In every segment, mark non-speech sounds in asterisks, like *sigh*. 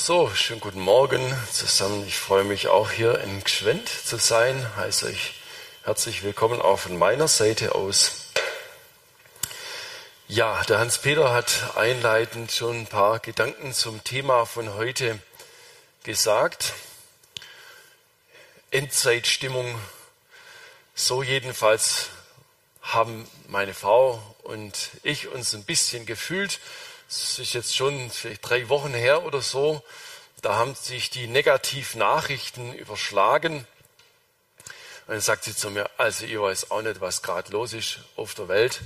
So, schönen guten Morgen zusammen. Ich freue mich auch hier in Gschwend zu sein. Heiße euch herzlich willkommen auch von meiner Seite aus. Ja, der Hans-Peter hat einleitend schon ein paar Gedanken zum Thema von heute gesagt. Endzeitstimmung. So jedenfalls haben meine Frau und ich uns ein bisschen gefühlt es ist jetzt schon vielleicht drei Wochen her oder so, da haben sich die Negativnachrichten überschlagen. Und dann sagt sie zu mir, also ich weiß auch nicht, was gerade los ist auf der Welt.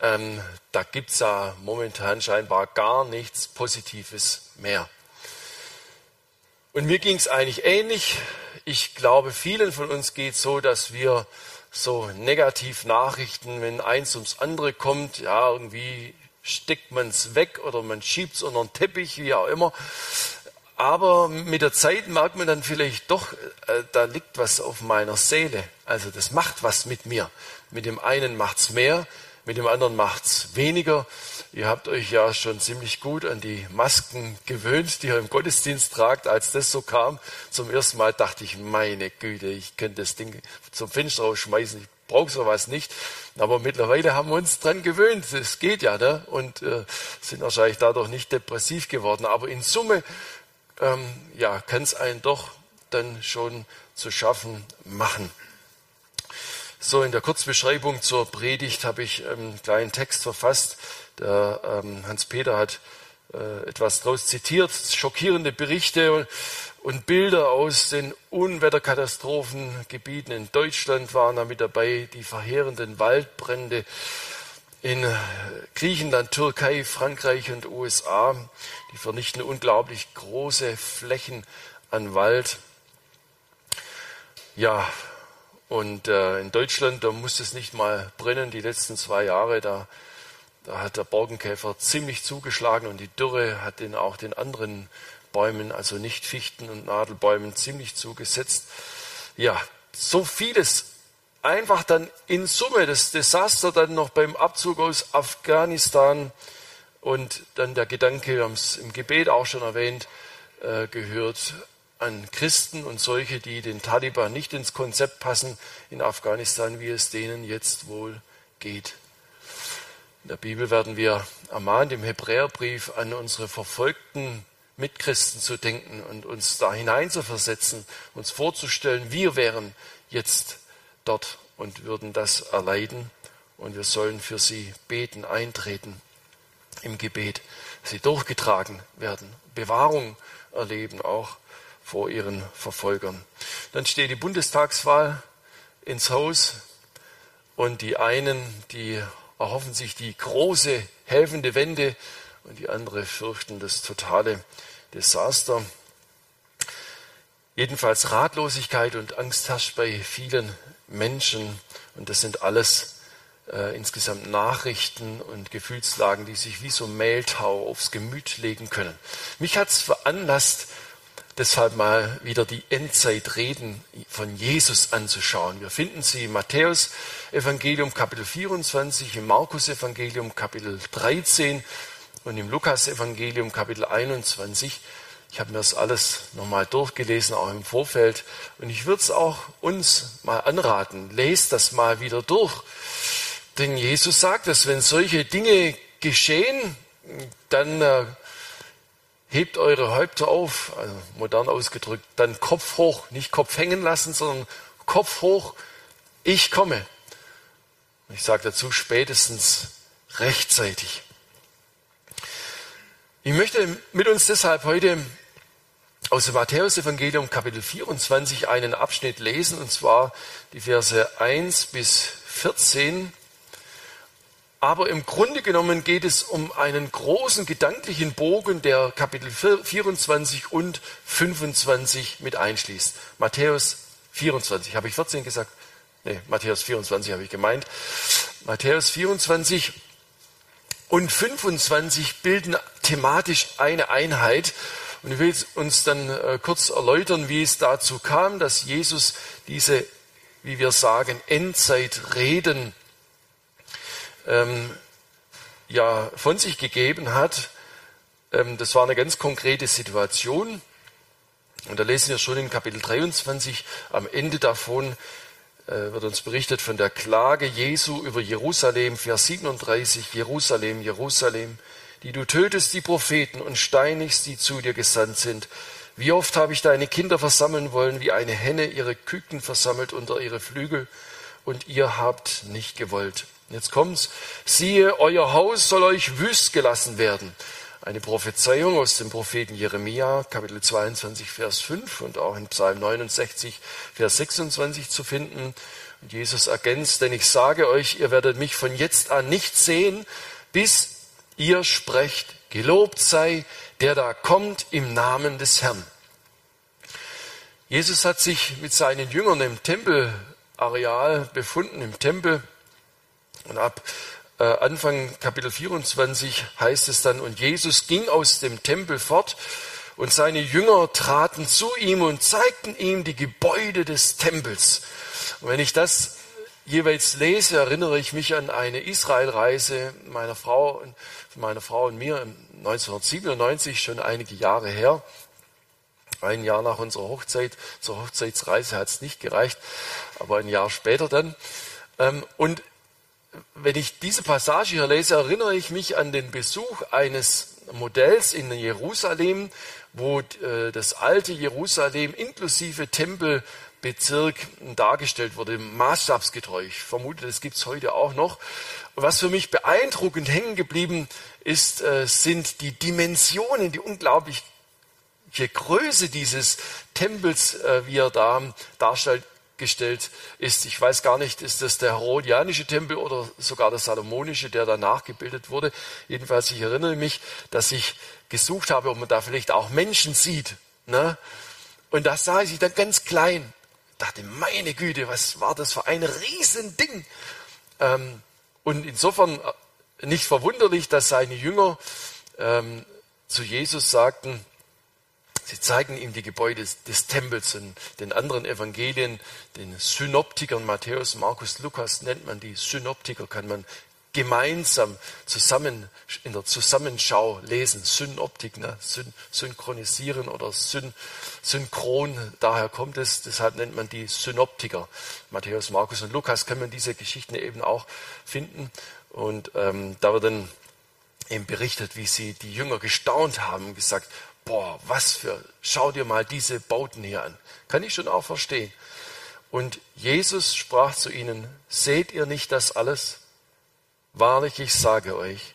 Ähm, da gibt es ja momentan scheinbar gar nichts Positives mehr. Und mir ging es eigentlich ähnlich. Ich glaube, vielen von uns geht so, dass wir so Negativnachrichten, wenn eins ums andere kommt, ja, irgendwie steckt man es weg oder man schiebt es unter den Teppich, wie auch immer. Aber mit der Zeit merkt man dann vielleicht doch, äh, da liegt was auf meiner Seele. Also das macht was mit mir. Mit dem einen macht es mehr, mit dem anderen macht es weniger. Ihr habt euch ja schon ziemlich gut an die Masken gewöhnt, die ihr im Gottesdienst tragt. Als das so kam, zum ersten Mal dachte ich, meine Güte, ich könnte das Ding zum Fenster rausschmeißen. Ich brauche sowas nicht. Aber mittlerweile haben wir uns dran gewöhnt. Es geht ja, ne? Und äh, sind wahrscheinlich dadurch nicht depressiv geworden. Aber in Summe, ähm, ja, kann es einen doch dann schon zu schaffen machen. So, in der Kurzbeschreibung zur Predigt habe ich einen kleinen Text verfasst. Der ähm, Hans-Peter hat äh, etwas daraus zitiert, schockierende Berichte und Bilder aus den Unwetterkatastrophengebieten in Deutschland waren da mit dabei, die verheerenden Waldbrände in Griechenland, Türkei, Frankreich und USA, die vernichten unglaublich große Flächen an Wald. Ja, und äh, in Deutschland, da muss es nicht mal brennen, die letzten zwei Jahre, da, da hat der Borkenkäfer ziemlich zugeschlagen und die Dürre hat den auch den anderen Bäumen, also nicht Fichten und Nadelbäumen, ziemlich zugesetzt. Ja, so vieles einfach dann in Summe, das Desaster dann noch beim Abzug aus Afghanistan und dann der Gedanke, wir haben es im Gebet auch schon erwähnt, äh, gehört an Christen und solche, die den Taliban nicht ins Konzept passen in Afghanistan, wie es denen jetzt wohl geht. In der Bibel werden wir ermahnt im Hebräerbrief an unsere verfolgten Mitchristen zu denken und uns da hineinzuversetzen, uns vorzustellen, wir wären jetzt dort und würden das erleiden und wir sollen für sie beten, eintreten im Gebet, sie durchgetragen werden, Bewahrung erleben auch vor ihren Verfolgern. Dann steht die Bundestagswahl ins Haus und die einen, die erhoffen sich die große helfende Wende und die andere fürchten das totale Desaster. Jedenfalls Ratlosigkeit und Angst herrscht bei vielen Menschen und das sind alles äh, insgesamt Nachrichten und Gefühlslagen, die sich wie so Mehltau aufs Gemüt legen können. Mich hat es veranlasst, deshalb mal wieder die Endzeitreden von Jesus anzuschauen. Wir finden sie im Matthäus Evangelium Kapitel 24, im Markus Evangelium Kapitel 13 und im Lukas Evangelium Kapitel 21. Ich habe mir das alles nochmal durchgelesen, auch im Vorfeld. Und ich würde es auch uns mal anraten. Lest das mal wieder durch. Denn Jesus sagt, dass wenn solche Dinge geschehen, dann äh, hebt eure Häupter auf, also modern ausgedrückt, dann Kopf hoch, nicht Kopf hängen lassen, sondern Kopf hoch, ich komme. Ich sage dazu spätestens rechtzeitig. Ich möchte mit uns deshalb heute aus dem Matthäus-Evangelium Kapitel 24 einen Abschnitt lesen, und zwar die Verse 1 bis 14 aber im Grunde genommen geht es um einen großen gedanklichen Bogen, der Kapitel 24 und 25 mit einschließt. Matthäus 24, habe ich 14 gesagt? Nee, Matthäus 24 habe ich gemeint. Matthäus 24 und 25 bilden thematisch eine Einheit. Und ich will uns dann äh, kurz erläutern, wie es dazu kam, dass Jesus diese, wie wir sagen, Endzeitreden ähm, ja von sich gegeben hat, ähm, das war eine ganz konkrete Situation. Und da lesen wir schon in Kapitel 23 am Ende davon, wird uns berichtet von der Klage Jesu über Jerusalem, Vers 37, Jerusalem, Jerusalem, die du tötest die Propheten und steinigst, die zu dir gesandt sind. Wie oft habe ich deine Kinder versammeln wollen, wie eine Henne ihre Küken versammelt unter ihre Flügel, und ihr habt nicht gewollt. Jetzt kommt's. Siehe, euer Haus soll euch wüst gelassen werden. Eine Prophezeiung aus dem Propheten Jeremia, Kapitel 22, Vers 5 und auch in Psalm 69, Vers 26 zu finden. Und Jesus ergänzt, denn ich sage euch, ihr werdet mich von jetzt an nicht sehen, bis ihr sprecht, gelobt sei, der da kommt im Namen des Herrn. Jesus hat sich mit seinen Jüngern im Tempelareal befunden, im Tempel. Und ab Anfang Kapitel 24 heißt es dann, und Jesus ging aus dem Tempel fort und seine Jünger traten zu ihm und zeigten ihm die Gebäude des Tempels. Und wenn ich das jeweils lese, erinnere ich mich an eine Israelreise meiner Frau, meiner Frau und mir 1997, schon einige Jahre her. Ein Jahr nach unserer Hochzeit, zur Hochzeitsreise hat es nicht gereicht, aber ein Jahr später dann. Ähm, und wenn ich diese Passage hier lese, erinnere ich mich an den Besuch eines Modells in Jerusalem, wo äh, das alte Jerusalem inklusive Tempelbezirk dargestellt wurde, maßstabsgetreu. Ich vermute, das gibt es heute auch noch. Was für mich beeindruckend hängen geblieben ist, äh, sind die Dimensionen, die unglaubliche Größe dieses Tempels, äh, wie er da darstellt gestellt ist. Ich weiß gar nicht, ist das der Herodianische Tempel oder sogar der Salomonische, der danach gebildet wurde. Jedenfalls, ich erinnere mich, dass ich gesucht habe, ob man da vielleicht auch Menschen sieht. Ne? Und da sah ich dann ganz klein. Dachte, meine Güte, was war das für ein Riesending? Ähm, und insofern äh, nicht verwunderlich, dass seine Jünger ähm, zu Jesus sagten, Sie zeigen ihm die Gebäude des Tempels und den anderen Evangelien, den Synoptikern, Matthäus, Markus, Lukas nennt man die Synoptiker, kann man gemeinsam zusammen in der Zusammenschau lesen. Synoptik, ne? Syn synchronisieren oder syn synchron, daher kommt es, deshalb nennt man die Synoptiker. Matthäus, Markus und Lukas kann man diese Geschichten eben auch finden. Und ähm, da wird dann eben berichtet, wie sie die Jünger gestaunt haben gesagt, boah, was für, schau dir mal diese Bauten hier an. Kann ich schon auch verstehen. Und Jesus sprach zu ihnen, seht ihr nicht das alles? Wahrlich, ich sage euch,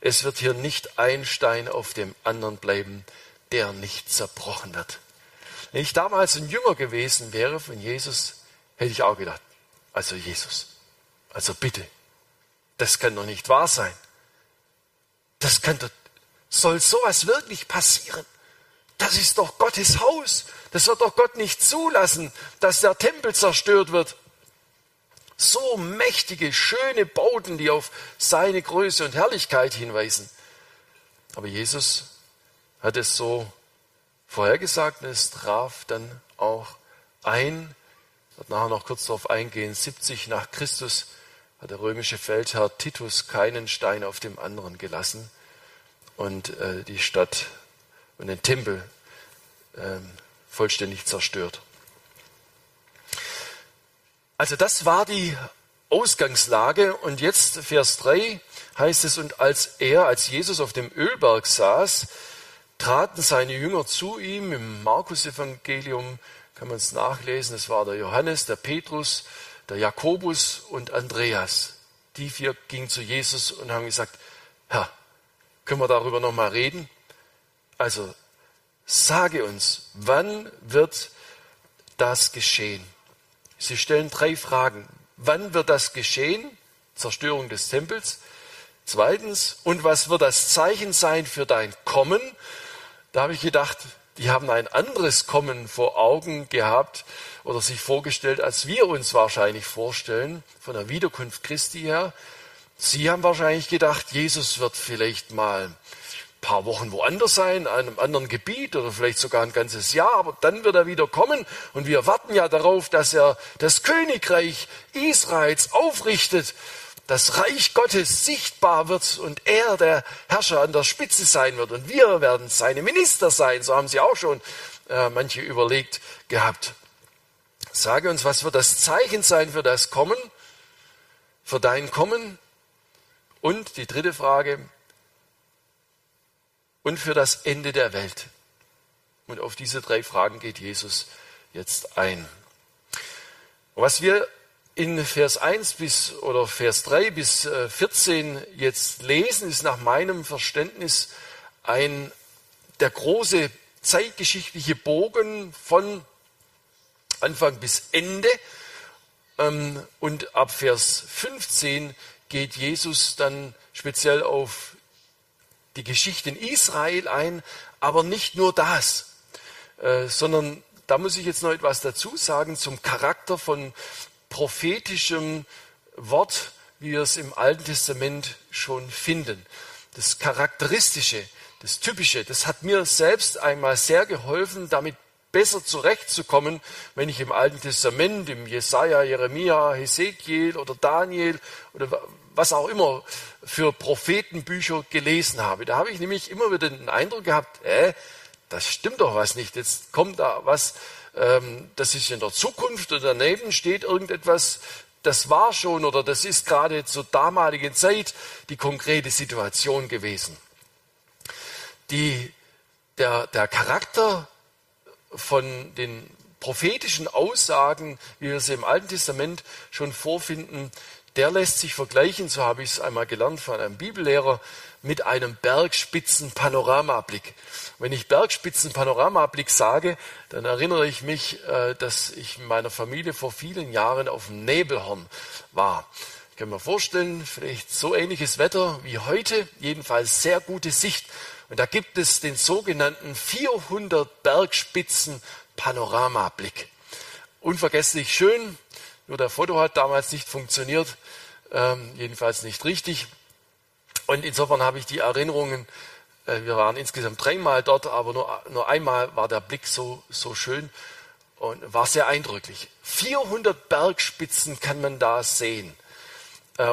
es wird hier nicht ein Stein auf dem anderen bleiben, der nicht zerbrochen wird. Wenn ich damals ein Jünger gewesen wäre von Jesus, hätte ich auch gedacht, also Jesus, also bitte, das kann doch nicht wahr sein. Das kann doch, soll sowas wirklich passieren? Das ist doch Gottes Haus. Das wird doch Gott nicht zulassen, dass der Tempel zerstört wird. So mächtige, schöne Bauten, die auf seine Größe und Herrlichkeit hinweisen. Aber Jesus hat es so vorhergesagt und es traf dann auch ein. Ich werde nachher noch kurz darauf eingehen. 70 nach Christus hat der römische Feldherr Titus keinen Stein auf dem anderen gelassen und äh, die Stadt und den Tempel ähm, vollständig zerstört. Also das war die Ausgangslage und jetzt Vers 3 heißt es, und als er, als Jesus auf dem Ölberg saß, traten seine Jünger zu ihm. Im Markus-Evangelium kann man es nachlesen. Es war der Johannes, der Petrus, der Jakobus und Andreas. Die vier gingen zu Jesus und haben gesagt, Herr, können wir darüber nochmal reden? Also, sage uns, wann wird das geschehen? Sie stellen drei Fragen. Wann wird das geschehen? Zerstörung des Tempels. Zweitens, und was wird das Zeichen sein für dein Kommen? Da habe ich gedacht, die haben ein anderes Kommen vor Augen gehabt oder sich vorgestellt, als wir uns wahrscheinlich vorstellen, von der Wiederkunft Christi her. Sie haben wahrscheinlich gedacht, Jesus wird vielleicht mal ein paar Wochen woanders sein, in einem anderen Gebiet oder vielleicht sogar ein ganzes Jahr, aber dann wird er wieder kommen und wir warten ja darauf, dass er das Königreich Israels aufrichtet das Reich Gottes sichtbar wird und er der Herrscher an der Spitze sein wird und wir werden seine Minister sein. So haben sie auch schon äh, manche überlegt gehabt. Sage uns, was wird das Zeichen sein für das Kommen, für dein Kommen? Und die dritte Frage, und für das Ende der Welt. Und auf diese drei Fragen geht Jesus jetzt ein. Was wir in Vers 1 bis oder Vers 3 bis 14 äh, jetzt lesen, ist nach meinem Verständnis ein der große zeitgeschichtliche Bogen von Anfang bis Ende. Ähm, und ab Vers 15 geht Jesus dann speziell auf die Geschichte in Israel ein, aber nicht nur das, äh, sondern da muss ich jetzt noch etwas dazu sagen zum Charakter von prophetischem Wort, wie wir es im Alten Testament schon finden. Das Charakteristische, das Typische, das hat mir selbst einmal sehr geholfen, damit besser zurechtzukommen, wenn ich im Alten Testament, im Jesaja, Jeremia, Hesekiel oder Daniel oder was auch immer für Prophetenbücher gelesen habe. Da habe ich nämlich immer wieder den Eindruck gehabt, äh, das stimmt doch was nicht. Jetzt kommt da was, ähm, das ist in der Zukunft und daneben steht irgendetwas, das war schon oder das ist gerade zur damaligen Zeit die konkrete Situation gewesen. Die, der, der Charakter von den prophetischen Aussagen, wie wir sie im Alten Testament schon vorfinden, der lässt sich vergleichen, so habe ich es einmal gelernt von einem Bibellehrer, mit einem Bergspitzen-Panoramablick. Wenn ich Bergspitzen-Panoramablick sage, dann erinnere ich mich, äh, dass ich in meiner Familie vor vielen Jahren auf dem Nebelhorn war. Ich kann mir vorstellen, vielleicht so ähnliches Wetter wie heute, jedenfalls sehr gute Sicht. Und da gibt es den sogenannten 400 Bergspitzen Panoramablick. Unvergesslich schön, nur der Foto hat damals nicht funktioniert, ähm, jedenfalls nicht richtig. Und insofern habe ich die Erinnerungen, äh, wir waren insgesamt dreimal dort, aber nur, nur einmal war der Blick so, so schön und war sehr eindrücklich. 400 Bergspitzen kann man da sehen. Äh,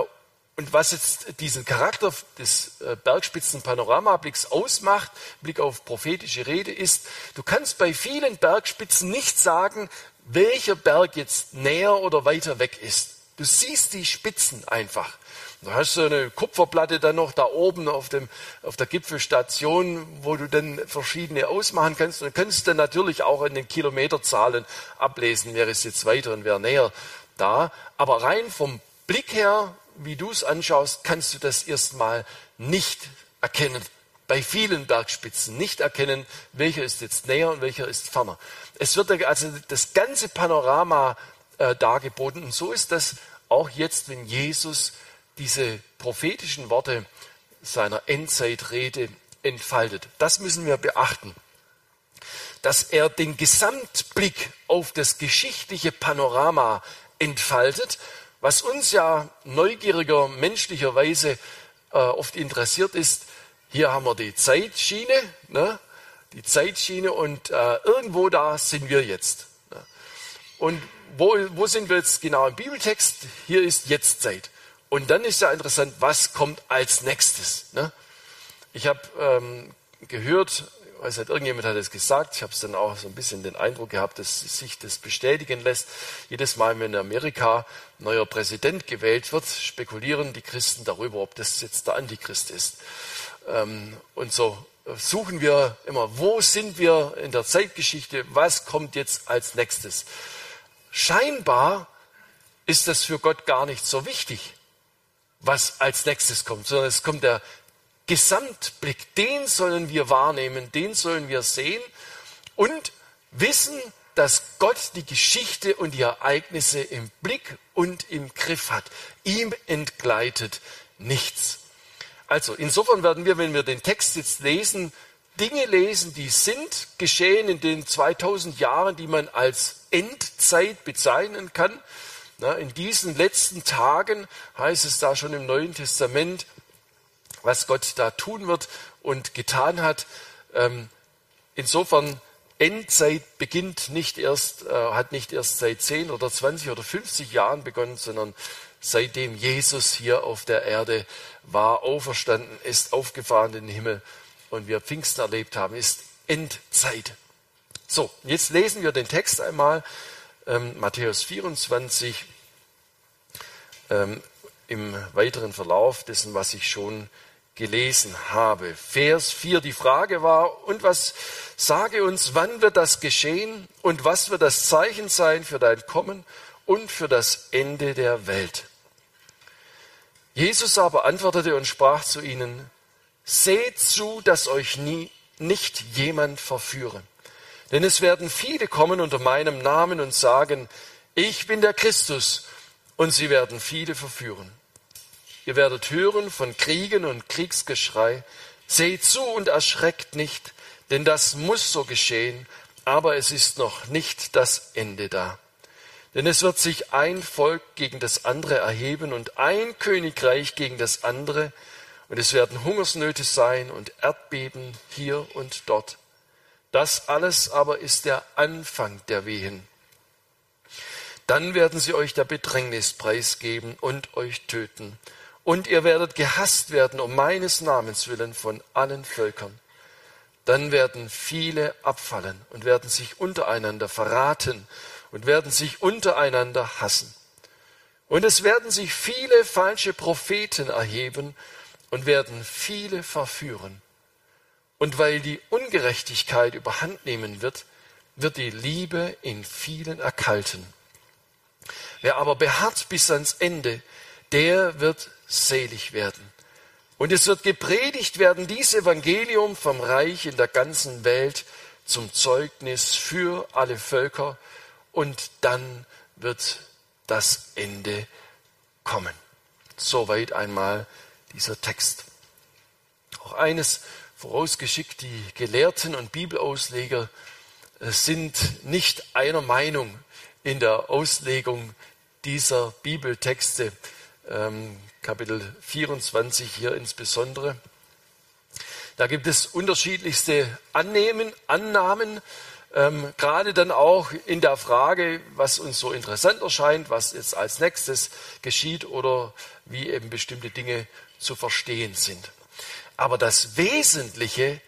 und was jetzt diesen Charakter des äh, Bergspitzen-Panoramablicks ausmacht, Blick auf prophetische Rede, ist, du kannst bei vielen Bergspitzen nicht sagen, welcher Berg jetzt näher oder weiter weg ist. Du siehst die Spitzen einfach. Da hast du eine Kupferplatte dann noch da oben auf, dem, auf der Gipfelstation, wo du dann verschiedene ausmachen kannst. Und kannst dann natürlich auch in den Kilometerzahlen ablesen, wer ist jetzt weiter und wer näher da. Aber rein vom Blick her, wie du es anschaust, kannst du das erstmal nicht erkennen. Bei vielen Bergspitzen nicht erkennen, welcher ist jetzt näher und welcher ist ferner. Es wird also das ganze Panorama äh, dargeboten. Und so ist das auch jetzt, wenn Jesus diese prophetischen Worte seiner Endzeitrede entfaltet. Das müssen wir beachten, dass er den Gesamtblick auf das geschichtliche Panorama entfaltet, was uns ja neugieriger menschlicherweise äh, oft interessiert ist. Hier haben wir die Zeitschiene, ne? die Zeitschiene und äh, irgendwo da sind wir jetzt. Ne? Und wo, wo sind wir jetzt genau im Bibeltext? Hier ist Jetztzeit. Und dann ist ja interessant, was kommt als nächstes. Ne? Ich habe ähm, gehört, weiß nicht, irgendjemand hat es gesagt, ich habe es dann auch so ein bisschen den Eindruck gehabt, dass sich das bestätigen lässt. Jedes Mal, wenn in Amerika ein neuer Präsident gewählt wird, spekulieren die Christen darüber, ob das jetzt der Antichrist ist. Ähm, und so suchen wir immer, wo sind wir in der Zeitgeschichte, was kommt jetzt als nächstes. Scheinbar ist das für Gott gar nicht so wichtig was als nächstes kommt, sondern es kommt der Gesamtblick. Den sollen wir wahrnehmen, den sollen wir sehen und wissen, dass Gott die Geschichte und die Ereignisse im Blick und im Griff hat. Ihm entgleitet nichts. Also insofern werden wir, wenn wir den Text jetzt lesen, Dinge lesen, die sind geschehen in den 2000 Jahren, die man als Endzeit bezeichnen kann. In diesen letzten Tagen heißt es da schon im Neuen Testament, was Gott da tun wird und getan hat. Ähm, insofern, Endzeit beginnt nicht erst, äh, hat nicht erst seit 10 oder 20 oder 50 Jahren begonnen, sondern seitdem Jesus hier auf der Erde war, auferstanden ist, aufgefahren in den Himmel und wir Pfingsten erlebt haben, ist Endzeit. So, jetzt lesen wir den Text einmal, ähm, Matthäus 24, ähm, im weiteren Verlauf dessen, was ich schon gelesen habe. Vers 4, die Frage war, und was sage uns, wann wird das geschehen und was wird das Zeichen sein für dein Kommen und für das Ende der Welt? Jesus aber antwortete und sprach zu ihnen, seht zu, dass euch nie, nicht jemand verführe. Denn es werden viele kommen unter meinem Namen und sagen, ich bin der Christus, und sie werden viele verführen. Ihr werdet hören von Kriegen und Kriegsgeschrei. Seht zu und erschreckt nicht, denn das muss so geschehen, aber es ist noch nicht das Ende da. Denn es wird sich ein Volk gegen das andere erheben und ein Königreich gegen das andere, und es werden Hungersnöte sein und Erdbeben hier und dort. Das alles aber ist der Anfang der Wehen. Dann werden sie euch der Bedrängnis preisgeben und euch töten. Und ihr werdet gehasst werden um meines Namens willen von allen Völkern. Dann werden viele abfallen und werden sich untereinander verraten und werden sich untereinander hassen. Und es werden sich viele falsche Propheten erheben und werden viele verführen. Und weil die Ungerechtigkeit überhand nehmen wird, wird die Liebe in vielen erkalten. Wer aber beharrt bis ans Ende, der wird selig werden. Und es wird gepredigt werden, dieses Evangelium vom Reich in der ganzen Welt zum Zeugnis für alle Völker. Und dann wird das Ende kommen. Soweit einmal dieser Text. Auch eines vorausgeschickt, die Gelehrten und Bibelausleger äh, sind nicht einer Meinung in der Auslegung dieser Bibeltexte, ähm, Kapitel 24 hier insbesondere. Da gibt es unterschiedlichste Annehmen, Annahmen, ähm, gerade dann auch in der Frage, was uns so interessant erscheint, was jetzt als nächstes geschieht oder wie eben bestimmte Dinge zu verstehen sind. Aber das Wesentliche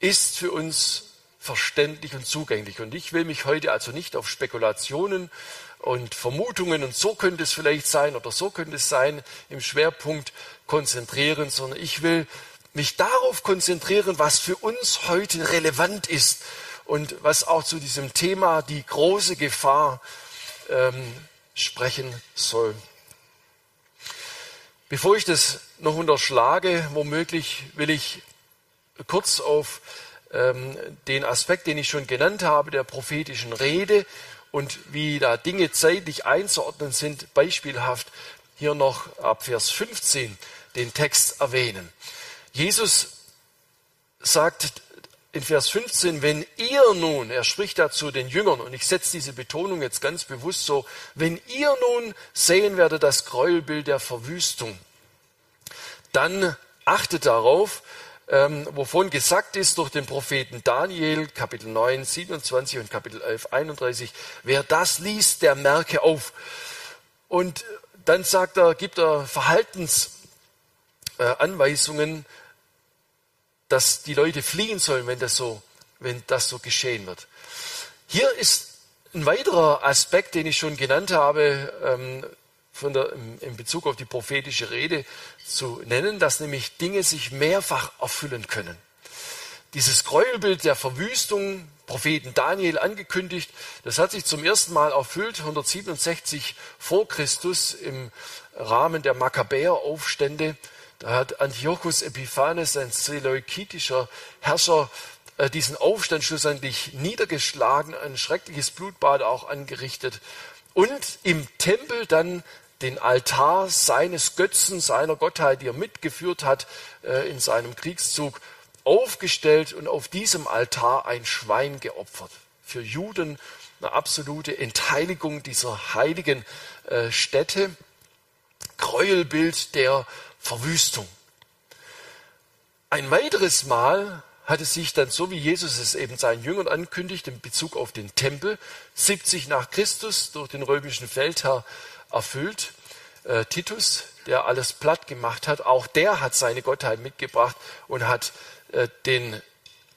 ist für uns verständlich und zugänglich. Und ich will mich heute also nicht auf Spekulationen und Vermutungen und so könnte es vielleicht sein oder so könnte es sein im Schwerpunkt konzentrieren, sondern ich will mich darauf konzentrieren, was für uns heute relevant ist und was auch zu diesem Thema die große Gefahr ähm, sprechen soll. Bevor ich das noch unterschlage, womöglich will ich kurz auf ähm, den Aspekt, den ich schon genannt habe, der prophetischen Rede und wie da Dinge zeitlich einzuordnen sind, beispielhaft hier noch ab Vers 15 den Text erwähnen. Jesus sagt in Vers 15, wenn ihr nun, er spricht dazu den Jüngern, und ich setze diese Betonung jetzt ganz bewusst so, wenn ihr nun sehen werdet das Gräuelbild der Verwüstung, dann achtet darauf, ähm, wovon gesagt ist durch den Propheten Daniel, Kapitel 9, 27 und Kapitel 11, 31, wer das liest, der merke auf. Und dann sagt er, gibt er Verhaltensanweisungen, äh, dass die Leute fliehen sollen, wenn das so, wenn das so geschehen wird. Hier ist ein weiterer Aspekt, den ich schon genannt habe, ähm, der, in Bezug auf die prophetische Rede zu nennen, dass nämlich Dinge sich mehrfach erfüllen können. Dieses Gräuelbild der Verwüstung, Propheten Daniel angekündigt, das hat sich zum ersten Mal erfüllt, 167 vor Christus im Rahmen der Makkabäer-Aufstände. Da hat Antiochus Epiphanes, ein seleukitischer Herrscher, äh, diesen Aufstand schlussendlich niedergeschlagen, ein schreckliches Blutbad auch angerichtet und im Tempel dann den Altar seines Götzen, seiner Gottheit, die er mitgeführt hat äh, in seinem Kriegszug, aufgestellt und auf diesem Altar ein Schwein geopfert. Für Juden eine absolute Entheiligung dieser heiligen äh, Stätte, Gräuelbild der Verwüstung. Ein weiteres Mal hat es sich dann, so wie Jesus es eben seinen Jüngern ankündigt, in Bezug auf den Tempel, 70 nach Christus durch den römischen Feldherr erfüllt. äh, Titus, der alles platt gemacht hat, auch der hat seine Gottheit mitgebracht und hat äh, den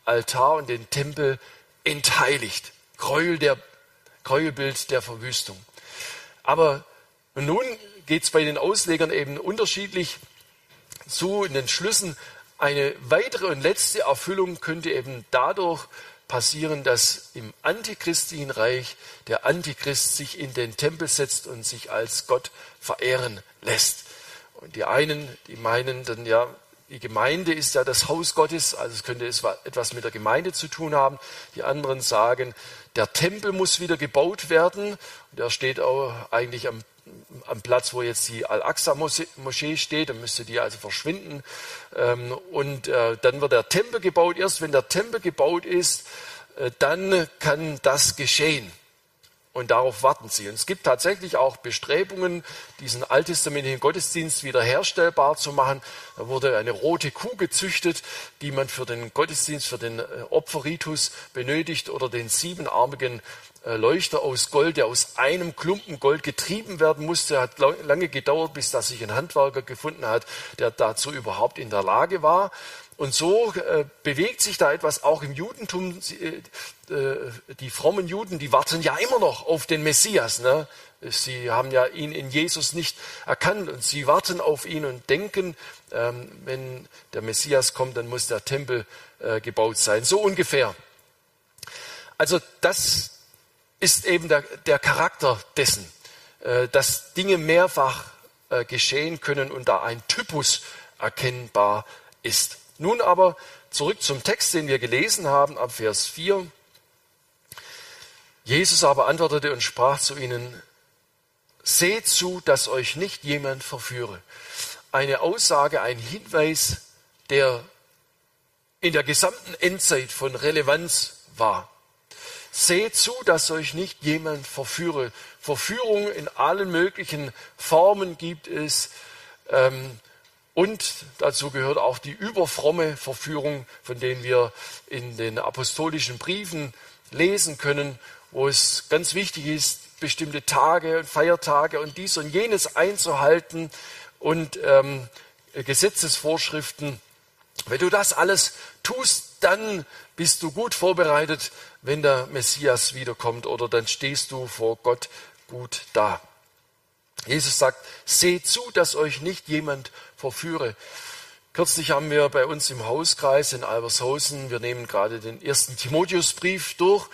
Altar und den Tempel entheiligt. Gräuel der, Gräuelbild der Verwüstung. Aber nun geht es bei den Auslegern eben unterschiedlich zu in den Schlüssen. Eine weitere und letzte Erfüllung könnte eben dadurch passieren, dass im antichristlichen Reich der Antichrist sich in den Tempel setzt und sich als Gott verehren lässt. Und die einen, die meinen dann ja, die Gemeinde ist ja das Haus Gottes, also es könnte etwas mit der Gemeinde zu tun haben. Die anderen sagen, der Tempel muss wieder gebaut werden. Und er steht auch eigentlich am am Platz, wo jetzt die Al-Aqsa-Moschee steht, dann müsste die also verschwinden. Ähm, und äh, dann wird der Tempel gebaut. Erst wenn der Tempel gebaut ist, äh, dann kann das geschehen. Und darauf warten sie. Und es gibt tatsächlich auch Bestrebungen, diesen alttestamentlichen Gottesdienst wiederherstellbar zu machen. Da wurde eine rote Kuh gezüchtet, die man für den Gottesdienst, für den äh, Opferritus benötigt oder den siebenarmigen äh, Leuchter aus Gold, der aus einem Klumpen Gold getrieben werden musste. Hat lange gedauert, bis da sich ein Handwerker gefunden hat, der dazu überhaupt in der Lage war. Und so äh, bewegt sich da etwas auch im Judentum. Äh, äh, die frommen Juden, die warten ja immer noch auf den Messias. Ne? Sie haben ja ihn in Jesus nicht erkannt und sie warten auf ihn und denken, ähm, wenn der Messias kommt, dann muss der Tempel äh, gebaut sein. So ungefähr. Also das ist eben der, der Charakter dessen, äh, dass Dinge mehrfach äh, geschehen können und da ein Typus erkennbar ist. Nun aber zurück zum Text, den wir gelesen haben, ab Vers 4. Jesus aber antwortete und sprach zu ihnen, seht zu, dass euch nicht jemand verführe. Eine Aussage, ein Hinweis, der in der gesamten Endzeit von Relevanz war. Seht zu, dass euch nicht jemand verführe. Verführung in allen möglichen Formen gibt es. Ähm, und dazu gehört auch die überfromme Verführung, von denen wir in den apostolischen Briefen lesen können, wo es ganz wichtig ist, bestimmte Tage, Feiertage und dies und jenes einzuhalten und ähm, Gesetzesvorschriften. Wenn du das alles tust, dann bist du gut vorbereitet, wenn der Messias wiederkommt oder dann stehst du vor Gott gut da. Jesus sagt, seht zu, dass euch nicht jemand verführe. Kürzlich haben wir bei uns im Hauskreis in Albershausen, wir nehmen gerade den ersten Timotheusbrief durch,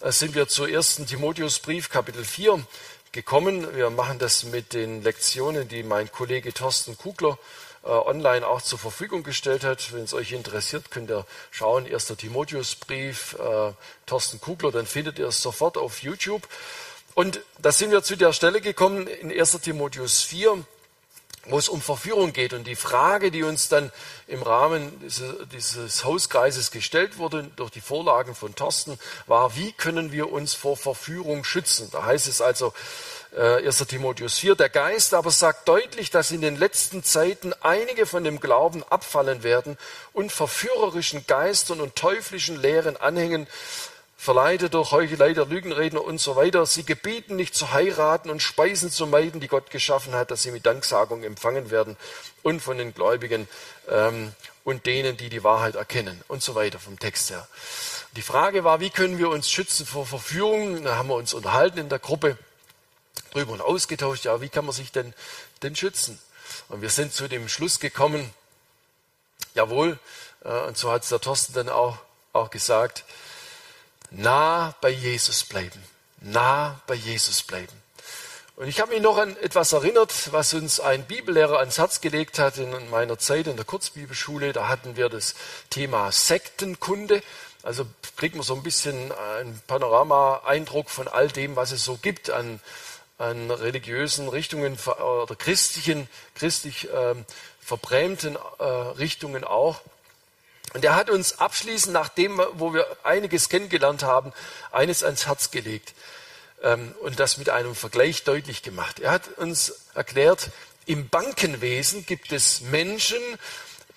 sind wir zur ersten Timotheusbrief Kapitel 4 gekommen. Wir machen das mit den Lektionen, die mein Kollege Thorsten Kugler äh, online auch zur Verfügung gestellt hat. Wenn es euch interessiert, könnt ihr schauen, erster Timotheusbrief, äh, Thorsten Kugler, dann findet ihr es sofort auf YouTube. Und da sind wir zu der Stelle gekommen in 1 Timotheus 4, wo es um Verführung geht. Und die Frage, die uns dann im Rahmen dieses, Hauskreises gestellt wurde, durch die Vorlagen von Thorsten, war, wie können wir uns vor Verführung schützen? Da heißt es also, äh, 1 Timotheus 4, der Geist aber sagt deutlich, dass in den letzten Zeiten einige von dem Glauben abfallen werden und verführerischen Geistern und teuflischen Lehren anhängen, verleitet durch Heuchelei der Lügenredner und so weiter. Sie gebieten nicht zu heiraten und Speisen zu meiden, die Gott geschaffen hat, dass sie mit Danksagung empfangen werden und von den Gläubigen ähm, und denen, die die Wahrheit erkennen und so weiter vom Text her. Die Frage war, wie können wir uns schützen vor Verführung? Da haben wir uns unterhalten in der Gruppe drüber und ausgetauscht. Ja, wie kann man sich denn, denn schützen? Und wir sind zu dem Schluss gekommen, jawohl, äh, und so hat es der Thorsten dann auch, auch gesagt, nah bei Jesus bleiben. Nah bei Jesus bleiben. Und ich habe mich noch an etwas erinnert, was uns ein Bibellehrer ans Herz gelegt hat in meiner Zeit in der Kurzbibelschule. Da hatten wir das Thema Sektenkunde. Also kriegt man so ein bisschen einen Panorama-Eindruck von all dem, was es so gibt an, an religiösen Richtungen oder christlichen, christlich ähm, verbrämten äh, Richtungen auch. Und er hat uns abschließend, nachdem, wo wir einiges kennengelernt haben, eines ans Herz gelegt ähm, und das mit einem Vergleich deutlich gemacht. Er hat uns erklärt, im Bankenwesen gibt es Menschen,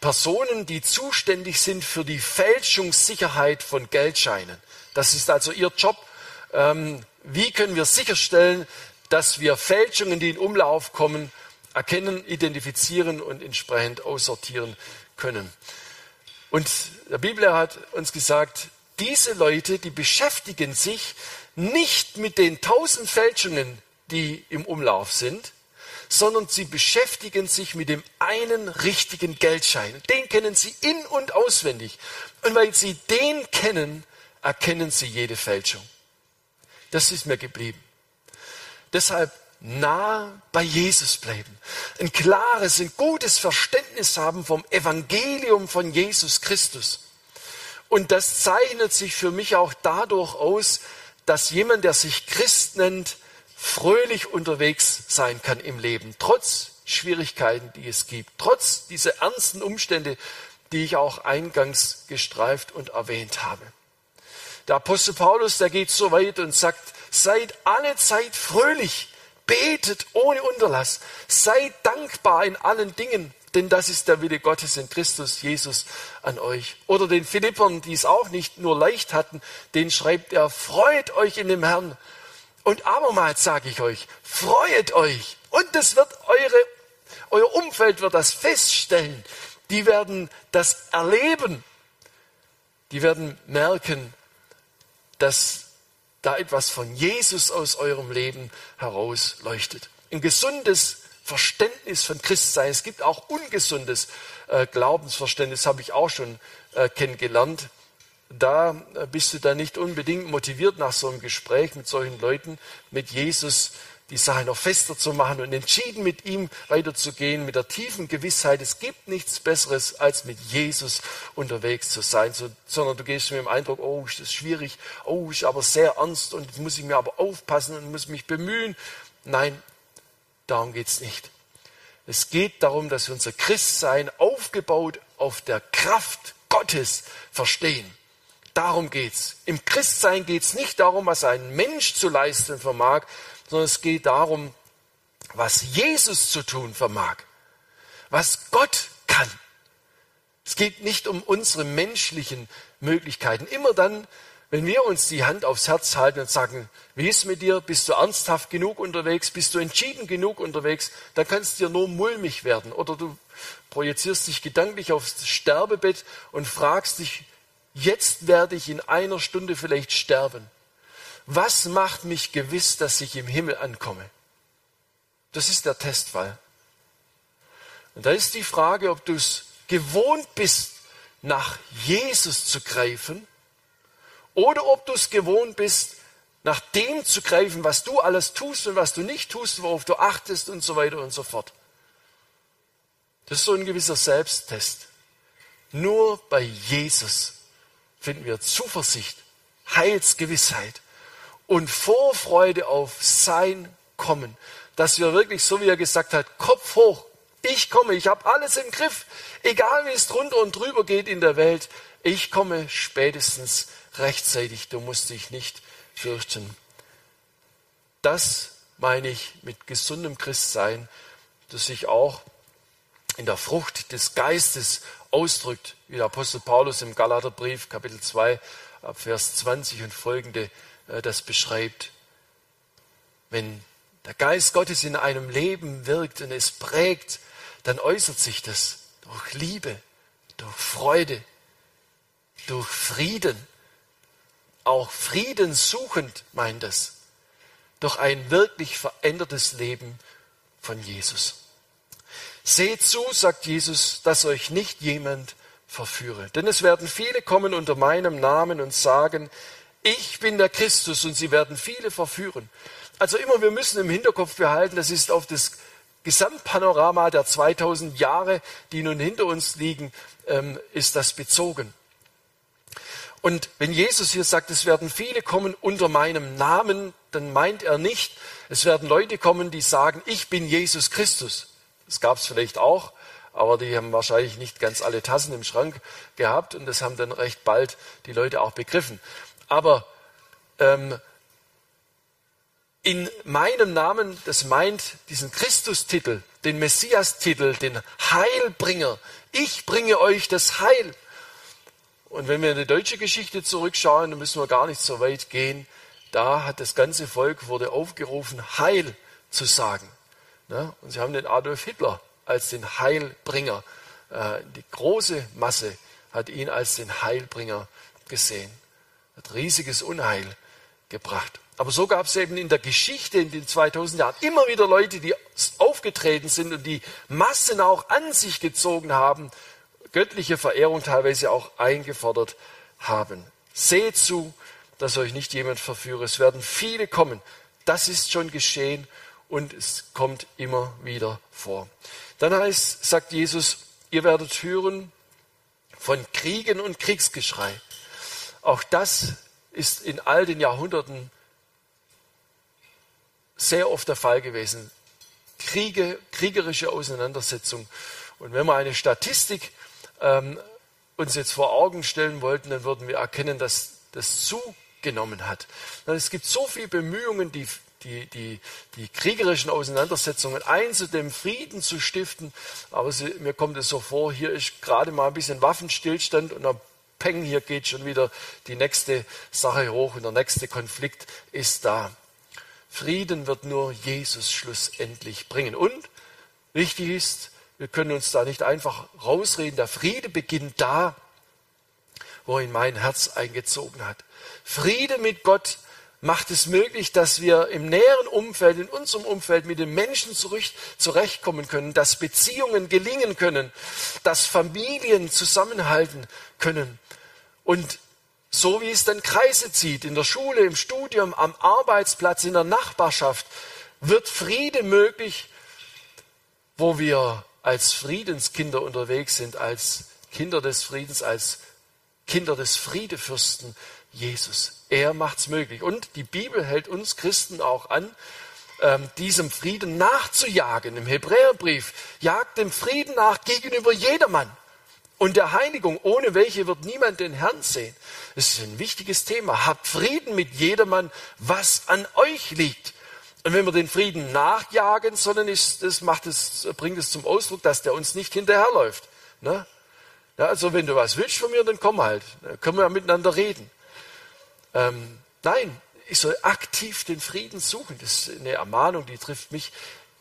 Personen, die zuständig sind für die Fälschungssicherheit von Geldscheinen. Das ist also ihr Job. Ähm, wie können wir sicherstellen, dass wir Fälschungen, die in Umlauf kommen, erkennen, identifizieren und entsprechend aussortieren können. Und der Bibel hat uns gesagt, diese Leute, die beschäftigen sich nicht mit den tausend Fälschungen, die im Umlauf sind, sondern sie beschäftigen sich mit dem einen richtigen Geldschein. Den kennen sie in und auswendig. Und weil sie den kennen, erkennen sie jede Fälschung. Das ist mir geblieben. Deshalb nah bei Jesus bleiben. Ein klares, ein gutes Verständnis haben vom Evangelium von Jesus Christus. Und das zeichnet sich für mich auch dadurch aus, dass jemand, der sich Christ nennt, fröhlich unterwegs sein kann im Leben, trotz Schwierigkeiten, die es gibt, trotz dieser ernsten Umstände, die ich auch eingangs gestreift und erwähnt habe. Der Apostel Paulus, der geht so weit und sagt, seid alle Zeit fröhlich, betet ohne Unterlass, seid dankbar in allen Dingen, denn das ist der Wille Gottes in Christus Jesus an euch. Oder den Philippern, die es auch nicht nur leicht hatten, den schreibt er, freut euch in dem Herrn. Und abermals sage ich euch, freut euch. Und das wird eure, euer Umfeld wird das feststellen. Die werden das erleben. Die werden merken, dass da etwas von Jesus aus eurem Leben herausleuchtet. Ein gesundes Verständnis von Christsein. Es gibt auch ungesundes äh, Glaubensverständnis, habe ich auch schon äh, kennengelernt da äh, bist du dann nicht unbedingt motiviert nach so einem Gespräch mit solchen Leuten, mit Jesus die Sache noch fester zu machen und entschieden mit ihm weiterzugehen, mit der tiefen Gewissheit, es gibt nichts Besseres, als mit Jesus unterwegs zu sein, so, sondern du gehst mit dem Eindruck, oh, ist das schwierig, oh, ist aber sehr ernst und jetzt muss ich mir aber aufpassen und muss mich bemühen. Nein, darum geht's nicht. Es geht darum, dass wir unser Christsein aufgebaut auf der Kraft Gottes verstehen. Darum geht's. Im Christsein geht es nicht darum, was ein Mensch zu leisten vermag, sondern es geht darum, was Jesus zu tun vermag, was Gott kann. Es geht nicht um unsere menschlichen Möglichkeiten. Immer dann, wenn wir uns die Hand aufs Herz halten und sagen, wie ist mit dir? Bist du ernsthaft genug unterwegs? Bist du entschieden genug unterwegs? Dann kann es dir nur mulmig werden. Oder du projizierst dich gedanklich aufs Sterbebett und fragst dich, jetzt werde ich in einer Stunde vielleicht sterben. Was macht mich gewiss, dass ich im Himmel ankomme? Das ist der Testfall. Und da ist die Frage, ob du es gewohnt bist, nach Jesus zu greifen oder ob du es gewohnt bist, nach dem zu greifen, was du alles tust und was du nicht tust, worauf du achtest und so weiter und so fort. Das ist so ein gewisser Selbsttest. Nur bei Jesus finden wir Zuversicht, Heilsgewissheit und Vorfreude auf sein Kommen. Dass wir wirklich, so wie er gesagt hat, Kopf hoch, ich komme, ich habe alles im Griff, egal wie es drunter und drüber geht in der Welt, ich komme spätestens rechtzeitig, du musst dich nicht fürchten. Das meine ich mit gesundem Christsein, das sich auch in der Frucht des Geistes ausdrückt, wie der Apostel Paulus im Galaterbrief Kapitel 2 ab Vers 20 und folgende das beschreibt. Wenn der Geist Gottes in einem Leben wirkt und es prägt, dann äußert sich das durch Liebe, durch Freude, durch Frieden. Auch Frieden suchend meint es. Durch ein wirklich verändertes Leben von Jesus. Seht zu, sagt Jesus, dass euch nicht jemand verführe. Denn es werden viele kommen unter meinem Namen und sagen, ich bin der Christus und sie werden viele verführen. Also immer, wir müssen im Hinterkopf behalten, das ist auf das Gesamtpanorama der 2000 Jahre, die nun hinter uns liegen, ähm, ist das bezogen. Und wenn Jesus hier sagt, es werden viele kommen unter meinem Namen, dann meint er nicht, es werden Leute kommen, die sagen, ich bin Jesus Christus. Das gab es vielleicht auch, aber die haben wahrscheinlich nicht ganz alle Tassen im Schrank gehabt und das haben dann recht bald die Leute auch begriffen. Aber ähm, in meinem Namen, das meint diesen Christustitel, den Messias-Titel, den Heilbringer. Ich bringe euch das Heil. Und wenn wir in die deutsche Geschichte zurückschauen, dann müssen wir gar nicht so weit gehen. Da hat das ganze Volk wurde aufgerufen, Heil zu sagen. Und sie haben den Adolf Hitler als den Heilbringer. Äh, die große Masse hat ihn als den Heilbringer gesehen. Hat riesiges Unheil gebracht. Aber so gab es eben in der Geschichte in den 2000 Jahren immer wieder Leute, die aufgetreten sind und die Massen auch an sich gezogen haben, göttliche Verehrung teilweise auch eingefordert haben. Seht zu, dass euch nicht jemand verführe. Es werden viele kommen. Das ist schon geschehen und es kommt immer wieder vor. Dann heißt, sagt Jesus, ihr werdet hören von Kriegen und Kriegsgeschrei. Auch das ist in all den Jahrhunderten sehr oft der Fall gewesen. Kriege, kriegerische Auseinandersetzungen. Und wenn wir eine Statistik ähm, uns jetzt vor Augen stellen wollten, dann würden wir erkennen, dass das zugenommen hat. Es gibt so viele Bemühungen, die, die, die, die kriegerischen Auseinandersetzungen einzudämmen, Frieden zu stiften. Aber sie, mir kommt es so vor, hier ist gerade mal ein bisschen Waffenstillstand und dann peng, hier geht schon wieder die nächste Sache hoch und der nächste Konflikt ist da. Frieden wird nur Jesus schlussendlich bringen. Und wichtig ist, wir können uns da nicht einfach rausreden. Der Friede beginnt da, wo ihn mein Herz eingezogen hat. Friede mit Gott macht es möglich, dass wir im näheren Umfeld, in unserem Umfeld mit den Menschen zurechtkommen können, dass Beziehungen gelingen können, dass Familien zusammenhalten können. Und so wie es dann Kreise zieht, in der Schule, im Studium, am Arbeitsplatz, in der Nachbarschaft, wird Friede möglich, wo wir als Friedenskinder unterwegs sind, als Kinder des Friedens, als Kinder des Friedefürsten Jesus. Er macht es möglich. Und die Bibel hält uns Christen auch an, ähm, diesem Frieden nachzujagen. Im Hebräerbrief jagt dem Frieden nach gegenüber jedermann und der Heiligung, ohne welche wird niemand den Herrn sehen. Das ist ein wichtiges Thema. Habt Frieden mit jedermann, was an euch liegt. Und wenn wir den Frieden nachjagen, sondern ist, das macht es, bringt es zum Ausdruck, dass der uns nicht hinterherläuft. Ne? Ja, also wenn du was willst von mir, dann komm halt. Dann können wir ja miteinander reden. Ähm, nein, ich soll aktiv den Frieden suchen. Das ist eine Ermahnung, die trifft mich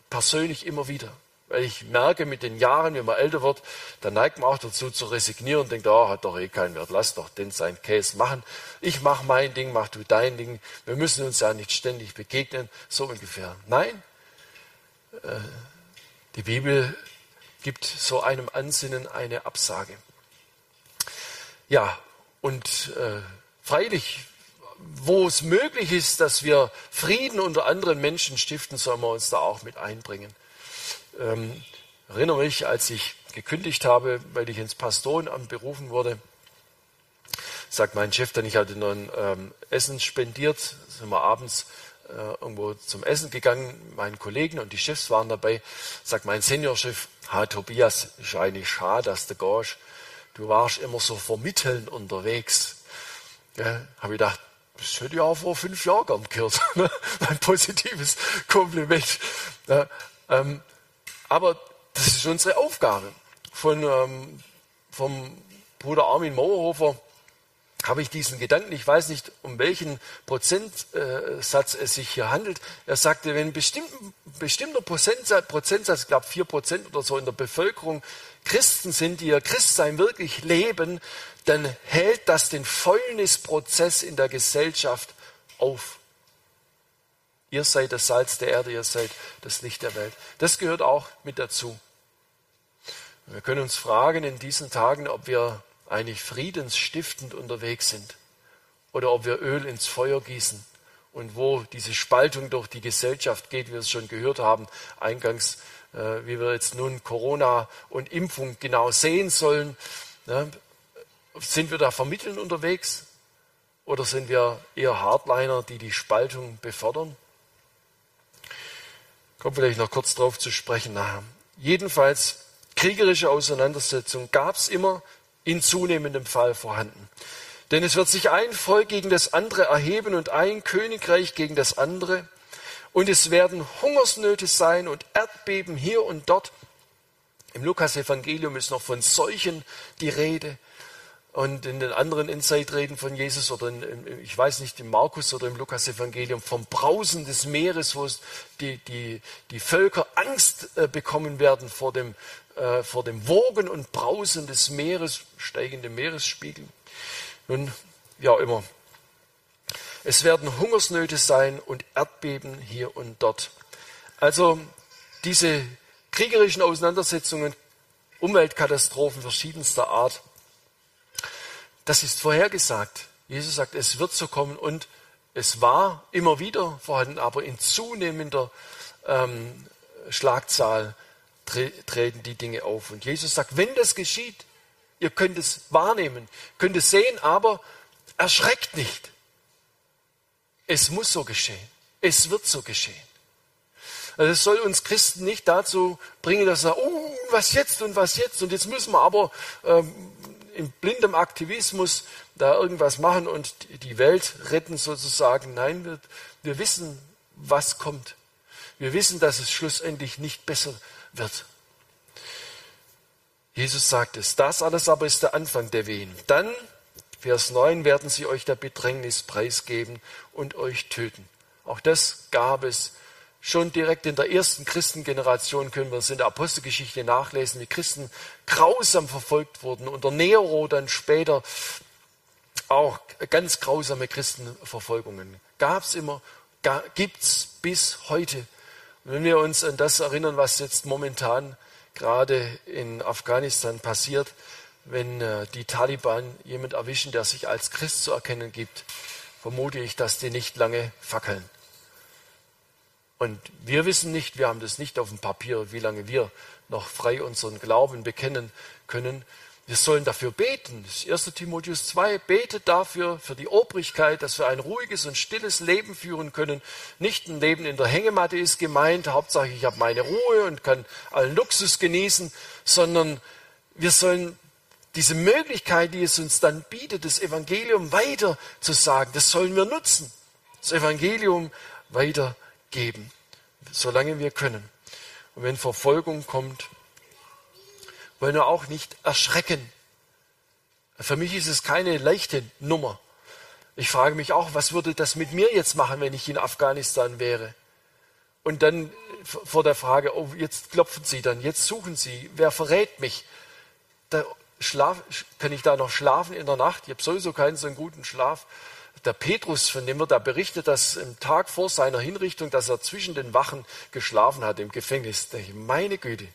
persönlich immer wieder. Weil ich merke mit den Jahren, wenn man älter wird, dann neigt man auch dazu zu resignieren und denkt, oh, hat doch eh keinen Wert, lass doch den sein Käse machen. Ich mach mein Ding, mach du dein Ding. Wir müssen uns ja nicht ständig begegnen, so ungefähr. Nein, äh, die Bibel gibt so einem Ansinnen eine Absage. Ja, und äh, freilich, wo es möglich ist, dass wir Frieden unter anderen Menschen stiften, sollen wir uns da auch mit einbringen ähm, erinnere mich, als ich gekündigt habe, weil ich ins Pastorenamt berufen wurde, sagt mein Chef dann, ich hatte noch ein ähm, Essen spendiert, sind wir abends äh, irgendwo zum Essen gegangen, meinen Kollegen und die Chefs waren dabei, sagt mein Seniorchef, ha Tobias, ist eigentlich schade, dass du gehst, du warst immer so vermitteln unterwegs. Ja, habe ich gedacht, das hätte ich auch vor fünf Jahren gern gehört. *laughs* Ein positives Kompliment. Ja, ähm, aber das ist unsere Aufgabe. Von, ähm, vom Bruder Armin Mauerhofer habe ich diesen Gedanken, ich weiß nicht, um welchen Prozentsatz es sich hier handelt. Er sagte, wenn ein bestimmter Prozentsatz, Prozentsatz ich glaube vier Prozent oder so in der Bevölkerung Christen sind, die ihr Christsein wirklich leben, dann hält das den Fäulnisprozess in der Gesellschaft auf. Ihr seid das Salz der Erde, ihr seid das Licht der Welt. Das gehört auch mit dazu. Wir können uns fragen in diesen Tagen, ob wir eigentlich friedensstiftend unterwegs sind oder ob wir Öl ins Feuer gießen und wo diese Spaltung durch die Gesellschaft geht, wie wir es schon gehört haben, eingangs, äh, wie wir jetzt nun Corona und Impfung genau sehen sollen. Ne? Sind wir da vermitteln unterwegs oder sind wir eher Hardliner, die die Spaltung befördern? Kommt vielleicht noch kurz darauf zu sprechen nachher. Jedenfalls, kriegerische Auseinandersetzungen gab es immer in zunehmendem Fall vorhanden. Denn es wird sich ein Volk gegen das andere erheben und ein Königreich gegen das andere. Und es werden Hungersnöte sein und Erdbeben hier und dort. Im Lukas-Evangelium ist noch von Seuchen die Rede. Und in den anderen Insight-Reden von Jesus oder in, ich weiß nicht, im Markus oder im Lukas-Evangelium vom Brausen des Meeres, wo die, die, die Völker Angst äh, bekommen werden vor dem, äh, vor dem Wogen und Brausen des Meeres, steigende Meeresspiegel. Nun, ja immer. Es werden Hungersnöte sein und Erdbeben hier und dort. Also diese kriegerischen Auseinandersetzungen, Umweltkatastrophen verschiedenster Art, das ist vorhergesagt. Jesus sagt, es wird so kommen und es war immer wieder vorhanden, aber in zunehmender ähm, Schlagzahl tre treten die Dinge auf. Und Jesus sagt, wenn das geschieht, ihr könnt es wahrnehmen, könnt es sehen, aber erschreckt nicht. Es muss so geschehen. Es wird so geschehen. Also soll uns Christen nicht dazu bringen, dass wir sagen, oh, was jetzt und was jetzt und jetzt müssen wir aber ähm, in blindem Aktivismus da irgendwas machen und die Welt retten sozusagen. Nein, wir, wir wissen, was kommt. Wir wissen, dass es schlussendlich nicht besser wird. Jesus sagt es. Das alles aber ist der Anfang der Wehen. Dann, Vers 9, werden sie euch der Bedrängnis preisgeben und euch töten. Auch das gab es Schon direkt in der ersten Christengeneration können wir es in der Apostelgeschichte nachlesen, wie Christen grausam verfolgt wurden. Unter Nero dann später auch ganz grausame Christenverfolgungen. Gab es immer, gibt es bis heute. Und wenn wir uns an das erinnern, was jetzt momentan gerade in Afghanistan passiert, wenn äh, die Taliban jemand erwischen, der sich als Christ zu erkennen gibt, vermute ich, dass die nicht lange fackeln. Und wir wissen nicht, wir haben das nicht auf dem Papier, wie lange wir noch frei unseren Glauben bekennen können. Wir sollen dafür beten. Das ist 1. Timotheus 2. Betet dafür, für die Obrigkeit, dass wir ein ruhiges und stilles Leben führen können. Nicht ein Leben in der Hängematte ist gemeint, Hauptsache ich habe meine Ruhe und kann allen Luxus genießen, sondern wir sollen diese Möglichkeit, die es uns dann bietet, das Evangelium weiter zu sagen, das sollen wir nutzen. Das Evangelium weiter geben, solange wir können. Und wenn Verfolgung kommt, wollen wir auch nicht erschrecken. Für mich ist es keine leichte Nummer. Ich frage mich auch, was würde das mit mir jetzt machen, wenn ich in Afghanistan wäre? Und dann vor der Frage, oh, jetzt klopfen Sie dann, jetzt suchen Sie, wer verrät mich? Da schlaf, kann ich da noch schlafen in der Nacht? Ich habe sowieso keinen so einen guten Schlaf der Petrus, von dem wird da berichtet, dass im Tag vor seiner Hinrichtung, dass er zwischen den Wachen geschlafen hat im Gefängnis. Da ich, meine Güte,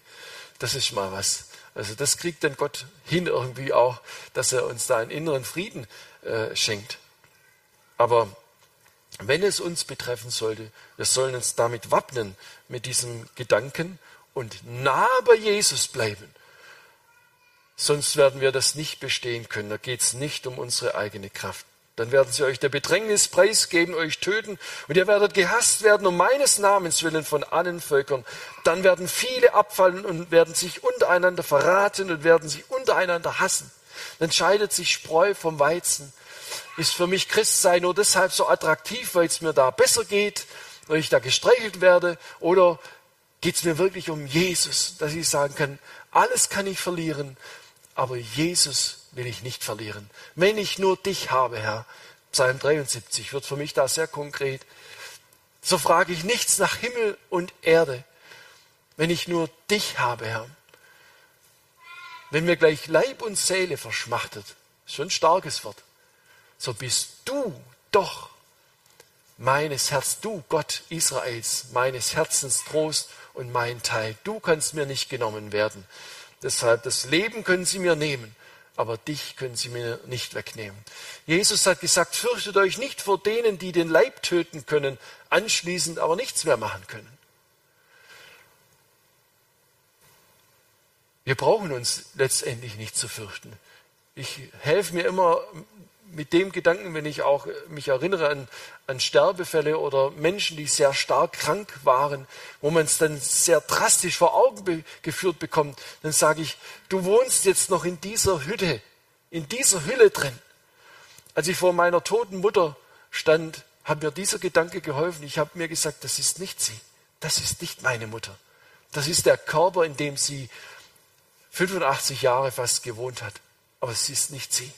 das ist mal was. Also das kriegt dann Gott hin irgendwie auch, dass er uns da einen inneren Frieden äh, schenkt. Aber wenn es uns betreffen sollte, wir sollen uns damit wappnen, mit diesem Gedanken und nah bei Jesus bleiben. Sonst werden wir das nicht bestehen können. Da geht es nicht um unsere eigene Kraft. Dann werden sie euch der Bedrängnis preisgeben, euch töten, und ihr werdet gehasst werden um meines Namens willen von allen Völkern. Dann werden viele abfallen und werden sich untereinander verraten und werden sich untereinander hassen. Dann scheidet sich Spreu vom Weizen. Ist für mich Christsein nur deshalb so attraktiv, weil es mir da besser geht, weil ich da gestreichelt werde, oder geht es mir wirklich um Jesus, dass ich sagen kann, alles kann ich verlieren, aber Jesus will ich nicht verlieren. Wenn ich nur dich habe, Herr, Psalm 73 wird für mich da sehr konkret, so frage ich nichts nach Himmel und Erde, wenn ich nur dich habe, Herr. Wenn mir gleich Leib und Seele verschmachtet, schon ein starkes Wort, so bist du doch meines Herz, du Gott Israels, meines Herzens Trost und mein Teil. Du kannst mir nicht genommen werden. Deshalb das Leben können sie mir nehmen, aber dich können sie mir nicht wegnehmen. Jesus hat gesagt, fürchtet euch nicht vor denen, die den Leib töten können, anschließend aber nichts mehr machen können. Wir brauchen uns letztendlich nicht zu fürchten. Ich helfe mir immer mit dem Gedanken, wenn ich auch mich erinnere an, an Sterbefälle oder Menschen, die sehr stark krank waren, wo man es dann sehr drastisch vor Augen be geführt bekommt, dann sage ich, du wohnst jetzt noch in dieser Hütte, in dieser Hülle drin. Als ich vor meiner toten Mutter stand, hat mir dieser Gedanke geholfen. Ich habe mir gesagt, das ist nicht sie, das ist nicht meine Mutter. Das ist der Körper, in dem sie 85 Jahre fast gewohnt hat. Aber es ist nicht sie.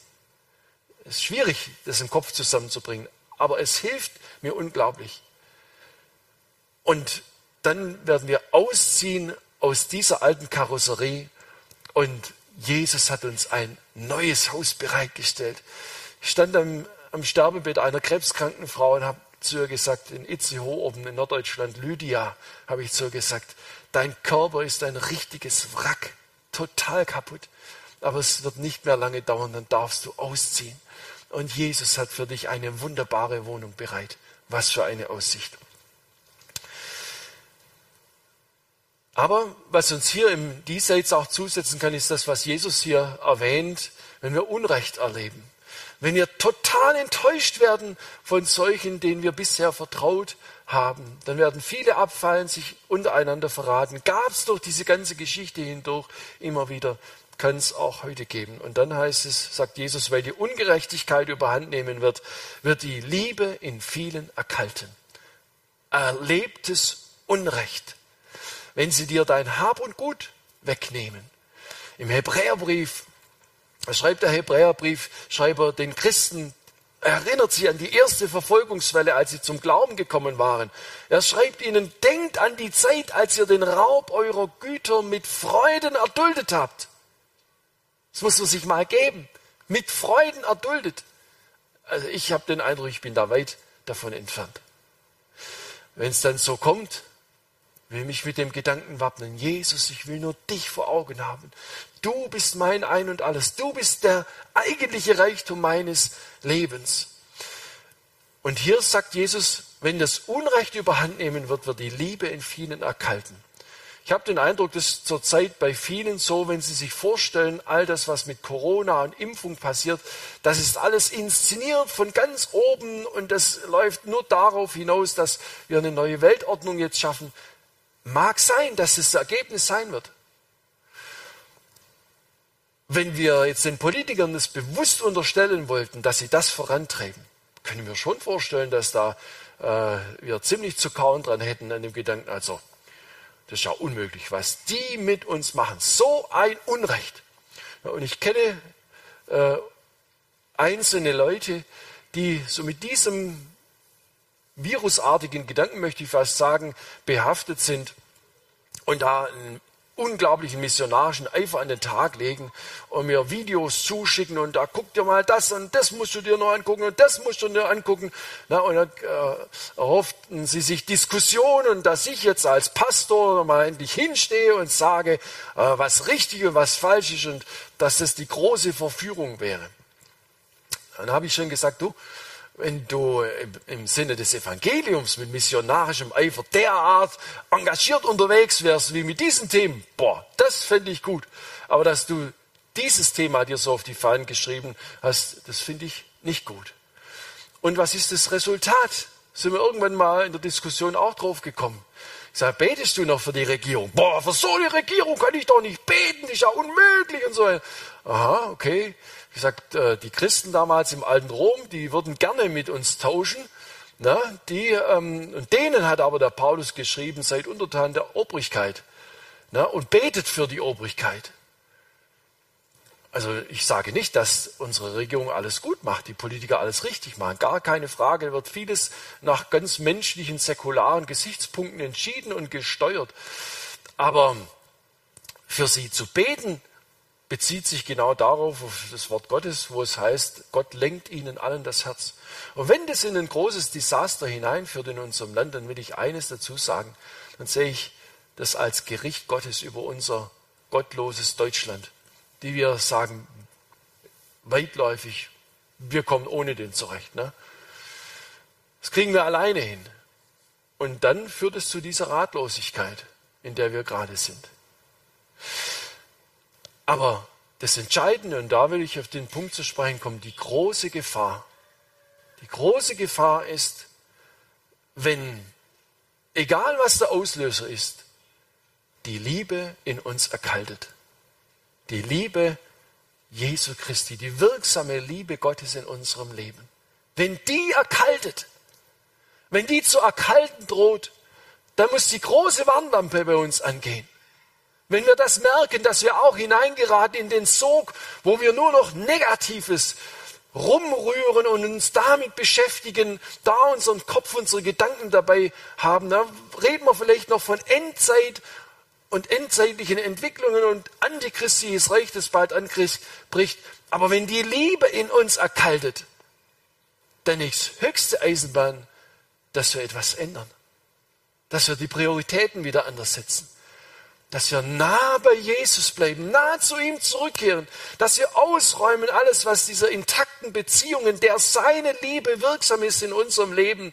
Es ist schwierig, das im Kopf zusammenzubringen, aber es hilft mir unglaublich. Und dann werden wir ausziehen aus dieser alten Karosserie und Jesus hat uns ein neues Haus bereitgestellt. Ich stand am, am Sterbebett einer krebskranken Frau und habe zu ihr gesagt, in Itzehoe oben in Norddeutschland, Lydia, habe ich zu ihr gesagt, dein Körper ist ein richtiges Wrack, total kaputt. Aber es wird nicht mehr lange dauern, dann darfst du ausziehen. Und Jesus hat für dich eine wunderbare Wohnung bereit. Was für eine Aussicht. Aber was uns hier im Diesseits auch zusetzen kann, ist das, was Jesus hier erwähnt, wenn wir Unrecht erleben. Wenn wir total enttäuscht werden von solchen, denen wir bisher vertraut haben, dann werden viele abfallen, sich untereinander verraten. Gab es durch diese ganze Geschichte hindurch immer wieder, kann es auch heute geben. Und dann heißt es, sagt Jesus, weil die Ungerechtigkeit überhand nehmen wird, wird die Liebe in vielen erkalten. Erlebtes Unrecht wenn sie dir dein Hab und Gut wegnehmen. Im Hebräerbrief, schreibt der Hebräerbriefschreiber den Christen, erinnert sie an die erste Verfolgungswelle, als sie zum Glauben gekommen waren. Er schreibt ihnen, denkt an die Zeit, als ihr den Raub eurer Güter mit Freuden erduldet habt. Das muss man sich mal geben. Mit Freuden erduldet. Also ich habe den Eindruck, ich bin da weit davon entfernt. Wenn es dann so kommt, will mich mit dem Gedanken wappnen, Jesus, ich will nur dich vor Augen haben. Du bist mein Ein und alles. Du bist der eigentliche Reichtum meines Lebens. Und hier sagt Jesus, wenn das Unrecht überhand nehmen wird, wird die Liebe in vielen erkalten. Ich habe den Eindruck, dass zurzeit bei vielen so, wenn sie sich vorstellen, all das, was mit Corona und Impfung passiert, das ist alles inszeniert von ganz oben und das läuft nur darauf hinaus, dass wir eine neue Weltordnung jetzt schaffen. Mag sein, dass das Ergebnis sein wird. Wenn wir jetzt den Politikern das bewusst unterstellen wollten, dass sie das vorantreiben, können wir schon vorstellen, dass da äh, wir ziemlich zu kauen dran hätten an dem Gedanken, also das ist ja unmöglich, was die mit uns machen. So ein Unrecht. Und ich kenne äh, einzelne Leute, die so mit diesem virusartigen Gedanken, möchte ich fast sagen, behaftet sind und da einen unglaublichen missionarischen Eifer an den Tag legen und mir Videos zuschicken und da guck dir mal das und das musst du dir noch angucken und das musst du dir angucken. Na, und dann äh, erhofften sie sich Diskussionen, dass ich jetzt als Pastor mal endlich hinstehe und sage, äh, was richtig und was falsch ist und dass das die große Verführung wäre. Dann habe ich schon gesagt, du, wenn du im Sinne des Evangeliums mit missionarischem Eifer derart engagiert unterwegs wärst wie mit diesen Themen, boah, das fände ich gut. Aber dass du dieses Thema dir so auf die Fahnen geschrieben hast, das finde ich nicht gut. Und was ist das Resultat? Sind wir irgendwann mal in der Diskussion auch drauf gekommen. Ich sage, betest du noch für die Regierung? Boah, für so eine Regierung kann ich doch nicht beten, das ist ja unmöglich und so. Aha, okay. Ich sage, äh, die Christen damals im alten Rom, die würden gerne mit uns tauschen. Na, die, ähm, und denen hat aber der Paulus geschrieben, seid untertan der Obrigkeit na, und betet für die Obrigkeit. Also ich sage nicht, dass unsere Regierung alles gut macht, die Politiker alles richtig machen, gar keine Frage, da wird vieles nach ganz menschlichen, säkularen Gesichtspunkten entschieden und gesteuert. Aber für sie zu beten, bezieht sich genau darauf, auf das Wort Gottes, wo es heißt, Gott lenkt ihnen allen das Herz. Und wenn das in ein großes Desaster hineinführt in unserem Land, dann will ich eines dazu sagen, dann sehe ich das als Gericht Gottes über unser gottloses Deutschland, die wir sagen, weitläufig, wir kommen ohne den zurecht. Ne? Das kriegen wir alleine hin. Und dann führt es zu dieser Ratlosigkeit, in der wir gerade sind. Aber das Entscheidende, und da will ich auf den Punkt zu sprechen kommen, die große Gefahr. Die große Gefahr ist, wenn, egal was der Auslöser ist, die Liebe in uns erkaltet. Die Liebe Jesu Christi, die wirksame Liebe Gottes in unserem Leben. Wenn die erkaltet, wenn die zu erkalten droht, dann muss die große Warnlampe bei uns angehen. Wenn wir das merken, dass wir auch hineingeraten in den Sog, wo wir nur noch Negatives rumrühren und uns damit beschäftigen, da unseren Kopf, unsere Gedanken dabei haben, da reden wir vielleicht noch von Endzeit und endzeitlichen Entwicklungen und antichristliches Reich, das bald anbricht. Aber wenn die Liebe in uns erkaltet, dann ist höchste Eisenbahn, dass wir etwas ändern. Dass wir die Prioritäten wieder anders setzen dass wir nah bei Jesus bleiben, nah zu ihm zurückkehren, dass wir ausräumen alles, was dieser intakten Beziehungen, der seine Liebe wirksam ist in unserem Leben,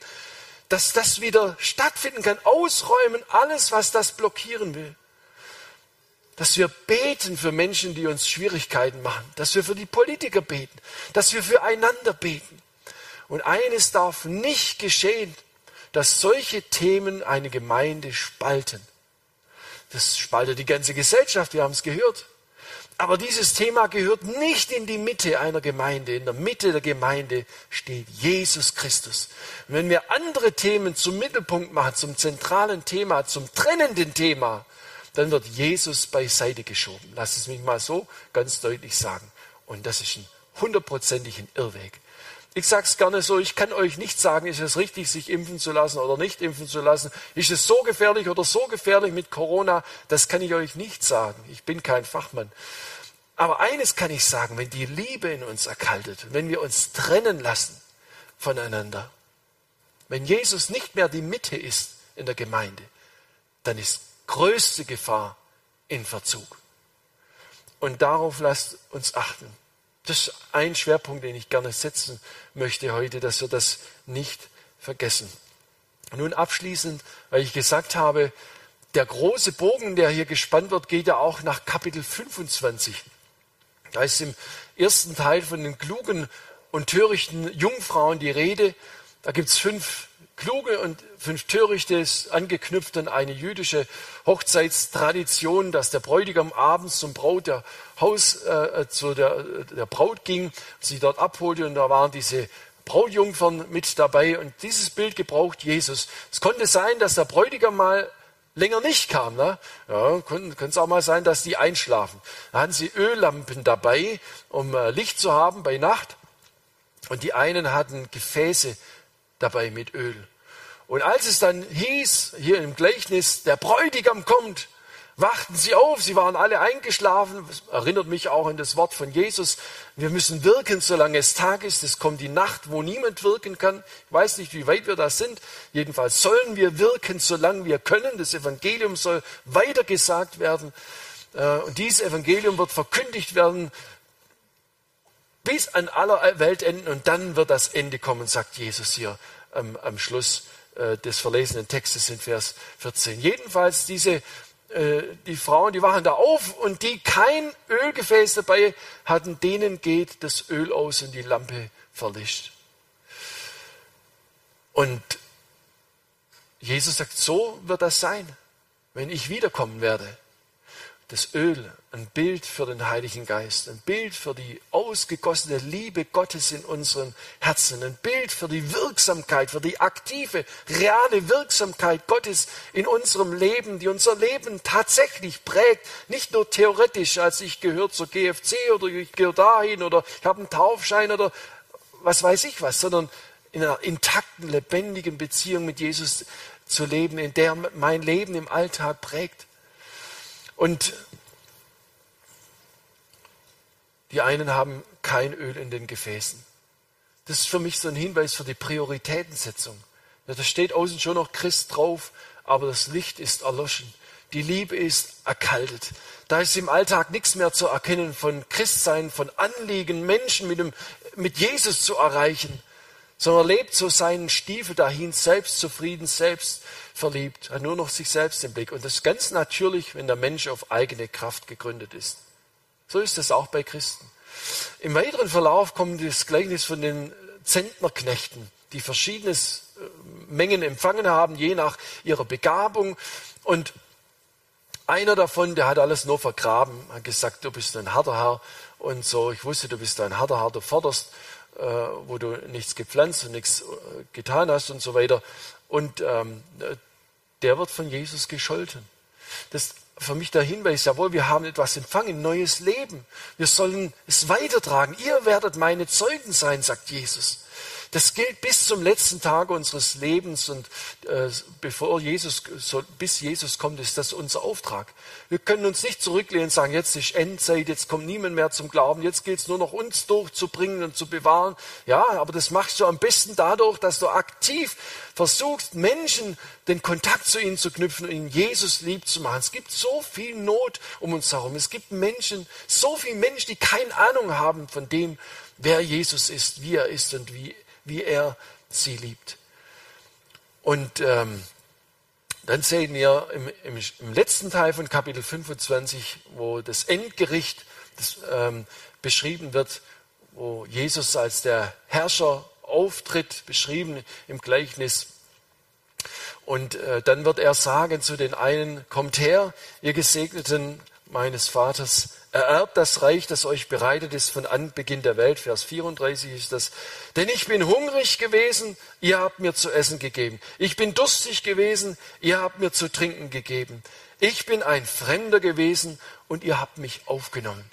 dass das wieder stattfinden kann, ausräumen alles, was das blockieren will. Dass wir beten für Menschen, die uns Schwierigkeiten machen, dass wir für die Politiker beten, dass wir füreinander beten. Und eines darf nicht geschehen, dass solche Themen eine Gemeinde spalten. Das spaltet die ganze Gesellschaft, wir haben es gehört. Aber dieses Thema gehört nicht in die Mitte einer Gemeinde. In der Mitte der Gemeinde steht Jesus Christus. Und wenn wir andere Themen zum Mittelpunkt machen, zum zentralen Thema, zum trennenden Thema, dann wird Jesus beiseite geschoben. Lass es mich mal so ganz deutlich sagen. Und das ist ein hundertprozentigen Irrweg. Ich sage es gerne so, ich kann euch nicht sagen, ist es richtig, sich impfen zu lassen oder nicht impfen zu lassen. Ist es so gefährlich oder so gefährlich mit Corona? Das kann ich euch nicht sagen. Ich bin kein Fachmann. Aber eines kann ich sagen, wenn die Liebe in uns erkaltet, wenn wir uns trennen lassen voneinander, wenn Jesus nicht mehr die Mitte ist in der Gemeinde, dann ist größte Gefahr in Verzug. Und darauf lasst uns achten. Das ist ein Schwerpunkt, den ich gerne setzen möchte heute, dass wir das nicht vergessen. Nun abschließend, weil ich gesagt habe, der große Bogen, der hier gespannt wird, geht ja auch nach Kapitel 25. Da ist im ersten Teil von den klugen und törichten Jungfrauen die Rede. Da gibt es fünf kluge und fünf törichte angeknüpft an eine jüdische Hochzeitstradition, dass der Bräutigam abends zum Braut der Haus äh, zu der, der Braut ging, sie dort abholte und da waren diese Brautjungfern mit dabei und dieses Bild gebraucht Jesus. Es konnte sein, dass der Bräutigam mal länger nicht kam. Ne? Ja, könnte es auch mal sein, dass die einschlafen. Da hatten sie Öllampen dabei, um äh, Licht zu haben bei Nacht. Und die einen hatten Gefäße dabei mit Öl. Und als es dann hieß, hier im Gleichnis, der Bräutigam kommt, wachten sie auf, sie waren alle eingeschlafen. Das erinnert mich auch an das Wort von Jesus. Wir müssen wirken, solange es Tag ist. Es kommt die Nacht, wo niemand wirken kann. Ich weiß nicht, wie weit wir da sind. Jedenfalls sollen wir wirken, solange wir können. Das Evangelium soll weitergesagt werden. Äh, und dieses Evangelium wird verkündigt werden bis an aller Weltenden. Und dann wird das Ende kommen, sagt Jesus hier am, am Schluss äh, des verlesenen Textes in Vers 14. Jedenfalls diese äh, die Frauen, die wachen da auf und die kein Ölgefäß dabei hatten, denen geht das Öl aus und die Lampe verlischt. Und Jesus sagt, so wird das sein, wenn ich wiederkommen werde das Öl, ein Bild für den Heiligen Geist, ein Bild für die ausgegossene Liebe Gottes in unseren Herzen, ein Bild für die Wirksamkeit, für die aktive, reale Wirksamkeit Gottes in unserem Leben, die unser Leben tatsächlich prägt, nicht nur theoretisch, als ich gehöre zur GFC oder ich gehöre dahin oder ich habe einen Taufschein oder was weiß ich was, sondern in einer intakten, lebendigen Beziehung mit Jesus zu leben, in der mein Leben im Alltag prägt. Und die einen haben kein Öl in den Gefäßen. Das ist für mich so ein Hinweis für die Prioritätensetzung. Ja, da steht außen schon noch Christ drauf, aber das Licht ist erloschen. Die Liebe ist erkaltet. Da ist im Alltag nichts mehr zu erkennen von Christsein, von Anliegen, Menschen mit, dem, mit Jesus zu erreichen, sondern er lebt so seinen Stiefel dahin, selbstzufrieden, selbst verliebt, hat nur noch sich selbst im Blick. Und das ist ganz natürlich, wenn der Mensch auf eigene Kraft gegründet ist. So ist es auch bei Christen. Im weiteren Verlauf kommt das Gleichnis von den Zentnerknechten, die verschiedene äh, Mengen empfangen haben, je nach ihrer Begabung. Und einer davon, der hat alles nur vergraben, hat gesagt, du bist ein harter Herr und so. Ich wusste, du bist ein harter Herr, du forderst, äh, wo du nichts gepflanzt und nichts äh, getan hast und so weiter. Und ähm, der wird von Jesus gescholten. Das für mich der Hinweis, jawohl, wir haben etwas empfangen, neues Leben. Wir sollen es weitertragen. Ihr werdet meine Zeugen sein, sagt Jesus. Das gilt bis zum letzten Tag unseres Lebens und äh, bevor Jesus, bis Jesus kommt, ist das unser Auftrag. Wir können uns nicht zurücklehnen und sagen, jetzt ist Endzeit, jetzt kommt niemand mehr zum Glauben, jetzt gilt es nur noch uns durchzubringen und zu bewahren. Ja, aber das machst du am besten dadurch, dass du aktiv versuchst, Menschen den Kontakt zu ihnen zu knüpfen und ihnen Jesus lieb zu machen. Es gibt so viel Not um uns herum. Es gibt Menschen, so viele Menschen, die keine Ahnung haben von dem, wer Jesus ist, wie er ist und wie wie er sie liebt. Und ähm, dann sehen wir im, im, im, letzten Teil von Kapitel 25, wo das Endgericht das, ähm, beschrieben wird, wo Jesus als der Herrscher auftritt, beschrieben im Gleichnis. Und äh, dann wird er sagen zu den einen, kommt her, ihr Gesegneten meines Vaters, ererbt das Reich, das euch bereitet ist von Anbeginn der Welt. Vers 34 ist das. Denn ich bin hungrig gewesen, ihr habt mir zu essen gegeben. Ich bin durstig gewesen, ihr habt mir zu trinken gegeben. Ich bin ein Fremder gewesen und ihr habt mich aufgenommen.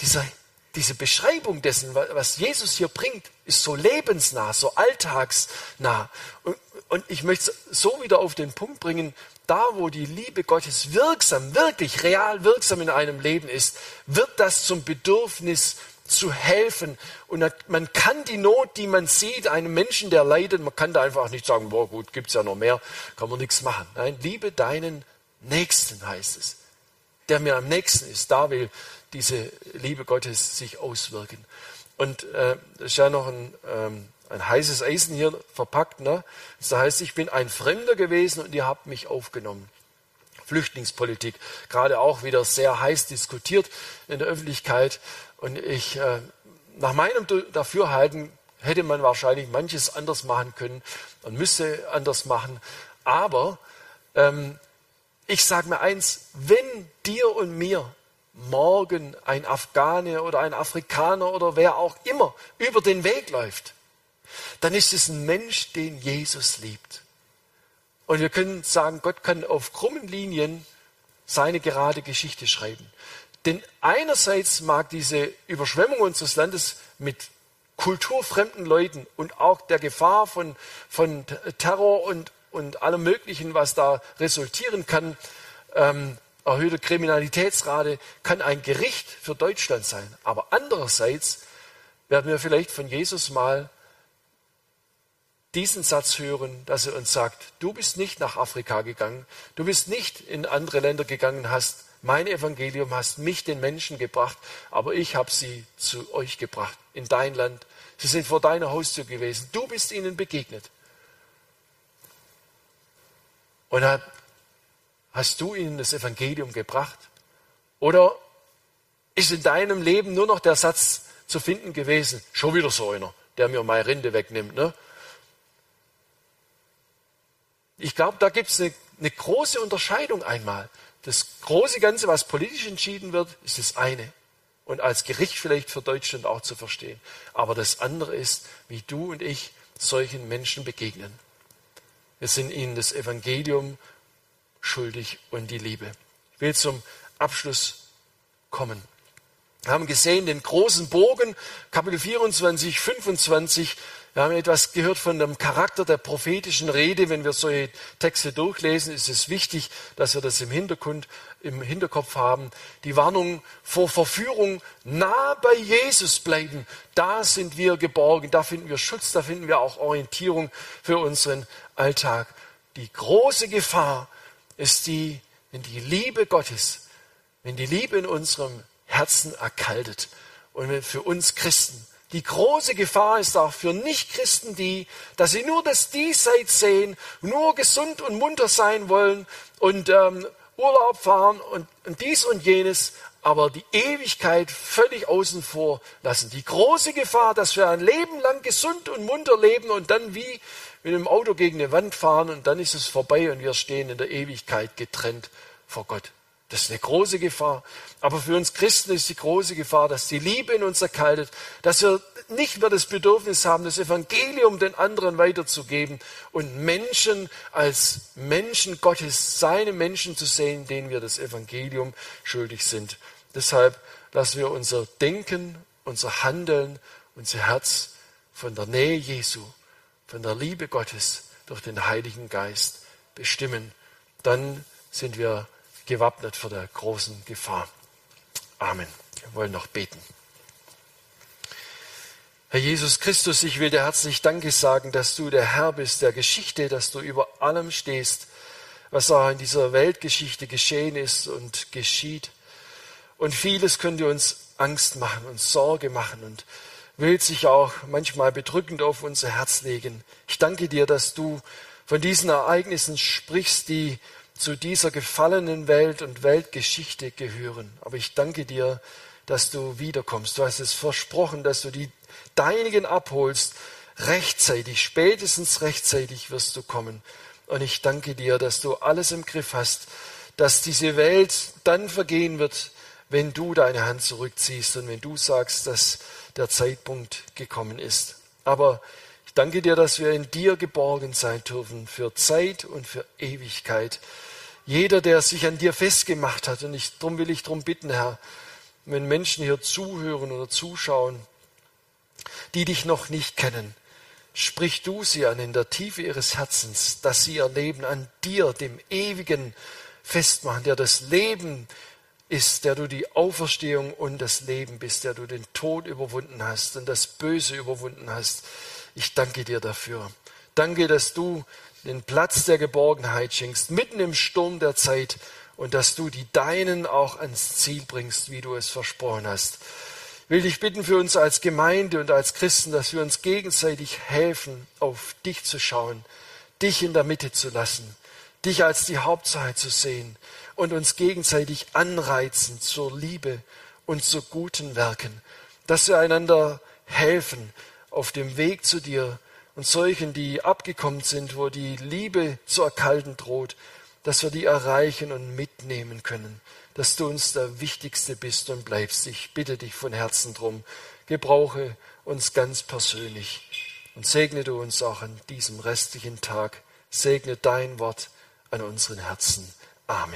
Dieser, diese Beschreibung dessen, was Jesus hier bringt, ist so lebensnah, so alltagsnah. Und, und ich möchte es so wieder auf den Punkt bringen, da wo die Liebe Gottes wirksam, wirklich real wirksam in einem Leben ist, wird das zum Bedürfnis zu helfen. Und man kann die Not, die man sieht, einem Menschen, der leidet, man kann da einfach nicht sagen, boah gut, gibt's ja noch mehr, kann man nichts machen. Nein, liebe deinen Nächsten heißt es. Der mir am nächsten ist, da will diese Liebe Gottes sich auswirken. Und äh, das ist ja noch ein ähm, ein heißes Eisen hier verpackt. Ne? Das heißt, ich bin ein Fremder gewesen und ihr habt mich aufgenommen. Flüchtlingspolitik, gerade auch wieder sehr heiß diskutiert in der Öffentlichkeit. Und ich, äh, nach meinem Dafürhalten, hätte man wahrscheinlich manches anders machen können und müsste anders machen. Aber ähm, ich sage mir eins, wenn dir und mir morgen ein Afghane oder ein Afrikaner oder wer auch immer über den Weg läuft, dann ist es ein Mensch, den Jesus liebt. Und wir können sagen, Gott kann auf krummen Linien seine gerade Geschichte schreiben. Denn einerseits mag diese Überschwemmung unseres Landes mit kulturfremden Leuten und auch der Gefahr von, von Terror und, und allem Möglichen, was da resultieren kann, ähm, erhöhte Kriminalitätsrate, kann ein Gericht für Deutschland sein. Aber andererseits werden wir vielleicht von Jesus mal diesen Satz hören, dass er uns sagt, du bist nicht nach Afrika gegangen, du bist nicht in andere Länder gegangen, hast mein Evangelium, hast mich den Menschen gebracht, aber ich habe sie zu euch gebracht, in dein Land. Sie sind vor deiner Haustür gewesen, du bist ihnen begegnet. Und hast du ihnen das Evangelium gebracht? Oder ist in deinem Leben nur noch der Satz zu finden gewesen, schon wieder so einer, der mir meine Rinde wegnimmt, ne? Ich glaube, da gibt es eine, eine große Unterscheidung einmal. Das große Ganze, was politisch entschieden wird, ist das eine. Und als Gericht vielleicht für Deutschland auch zu verstehen. Aber das andere ist, wie du und ich solchen Menschen begegnen. Wir sind ihnen das Evangelium schuldig und die Liebe. Ich will zum Abschluss kommen. Wir haben gesehen den großen Bogen, Kapitel 24, 25 wir haben etwas gehört von dem Charakter der prophetischen Rede. Wenn wir solche Texte durchlesen, ist es wichtig, dass wir das im, Hintergrund, im Hinterkopf haben. Die Warnung vor Verführung, nah bei Jesus bleiben. Da sind wir geborgen, da finden wir Schutz, da finden wir auch Orientierung für unseren Alltag. Die große Gefahr ist die, wenn die Liebe Gottes, wenn die Liebe in unserem Herzen erkaltet und für uns Christen die große Gefahr ist auch für Nichtchristen die, dass sie nur das Diesseits sehen, nur gesund und munter sein wollen und ähm, Urlaub fahren und, und dies und jenes, aber die Ewigkeit völlig außen vor lassen. Die große Gefahr, dass wir ein Leben lang gesund und munter leben und dann wie mit dem Auto gegen eine Wand fahren und dann ist es vorbei und wir stehen in der Ewigkeit getrennt vor Gott. Das ist eine große Gefahr. Aber für uns Christen ist die große Gefahr, dass die Liebe in uns erkaltet, dass wir nicht mehr das Bedürfnis haben, das Evangelium den anderen weiterzugeben und Menschen als Menschen Gottes, seine Menschen zu sehen, denen wir das Evangelium schuldig sind. Deshalb lassen wir unser Denken, unser Handeln, unser Herz von der Nähe Jesu, von der Liebe Gottes durch den Heiligen Geist bestimmen. Dann sind wir gewappnet vor der großen Gefahr. Amen. Wir wollen noch beten. Herr Jesus Christus, ich will dir herzlich Danke sagen, dass du der Herr bist der Geschichte, dass du über allem stehst, was auch in dieser Weltgeschichte geschehen ist und geschieht. Und vieles könnte uns Angst machen und Sorge machen und will sich auch manchmal bedrückend auf unser Herz legen. Ich danke dir, dass du von diesen Ereignissen sprichst, die zu dieser gefallenen Welt und Weltgeschichte gehören. Aber ich danke dir, dass du wiederkommst. Du hast es versprochen, dass du die Deinigen abholst. Rechtzeitig, spätestens rechtzeitig wirst du kommen. Und ich danke dir, dass du alles im Griff hast, dass diese Welt dann vergehen wird, wenn du deine Hand zurückziehst und wenn du sagst, dass der Zeitpunkt gekommen ist. Aber ich danke dir, dass wir in dir geborgen sein dürfen für Zeit und für Ewigkeit. Jeder, der sich an dir festgemacht hat, und ich, darum will ich darum bitten, Herr, wenn Menschen hier zuhören oder zuschauen, die dich noch nicht kennen, sprich du sie an in der Tiefe ihres Herzens, dass sie ihr Leben an dir, dem Ewigen, festmachen, der das Leben ist, der du die Auferstehung und das Leben bist, der du den Tod überwunden hast und das Böse überwunden hast. Ich danke dir dafür. Danke, dass du den Platz der Geborgenheit schenkst, mitten im Sturm der Zeit und dass du die Deinen auch ans Ziel bringst, wie du es versprochen hast. Ich will dich bitten für uns als Gemeinde und als Christen, dass wir uns gegenseitig helfen, auf dich zu schauen, dich in der Mitte zu lassen, dich als die Hauptsache zu sehen und uns gegenseitig anreizen zur Liebe und zu guten Werken, dass wir einander helfen auf dem Weg zu dir, und solchen, die abgekommen sind, wo die Liebe zu erkalten droht, dass wir die erreichen und mitnehmen können, dass du uns der Wichtigste bist und bleibst. Ich bitte dich von Herzen drum, gebrauche uns ganz persönlich und segne du uns auch an diesem restlichen Tag. Segne dein Wort an unseren Herzen. Amen.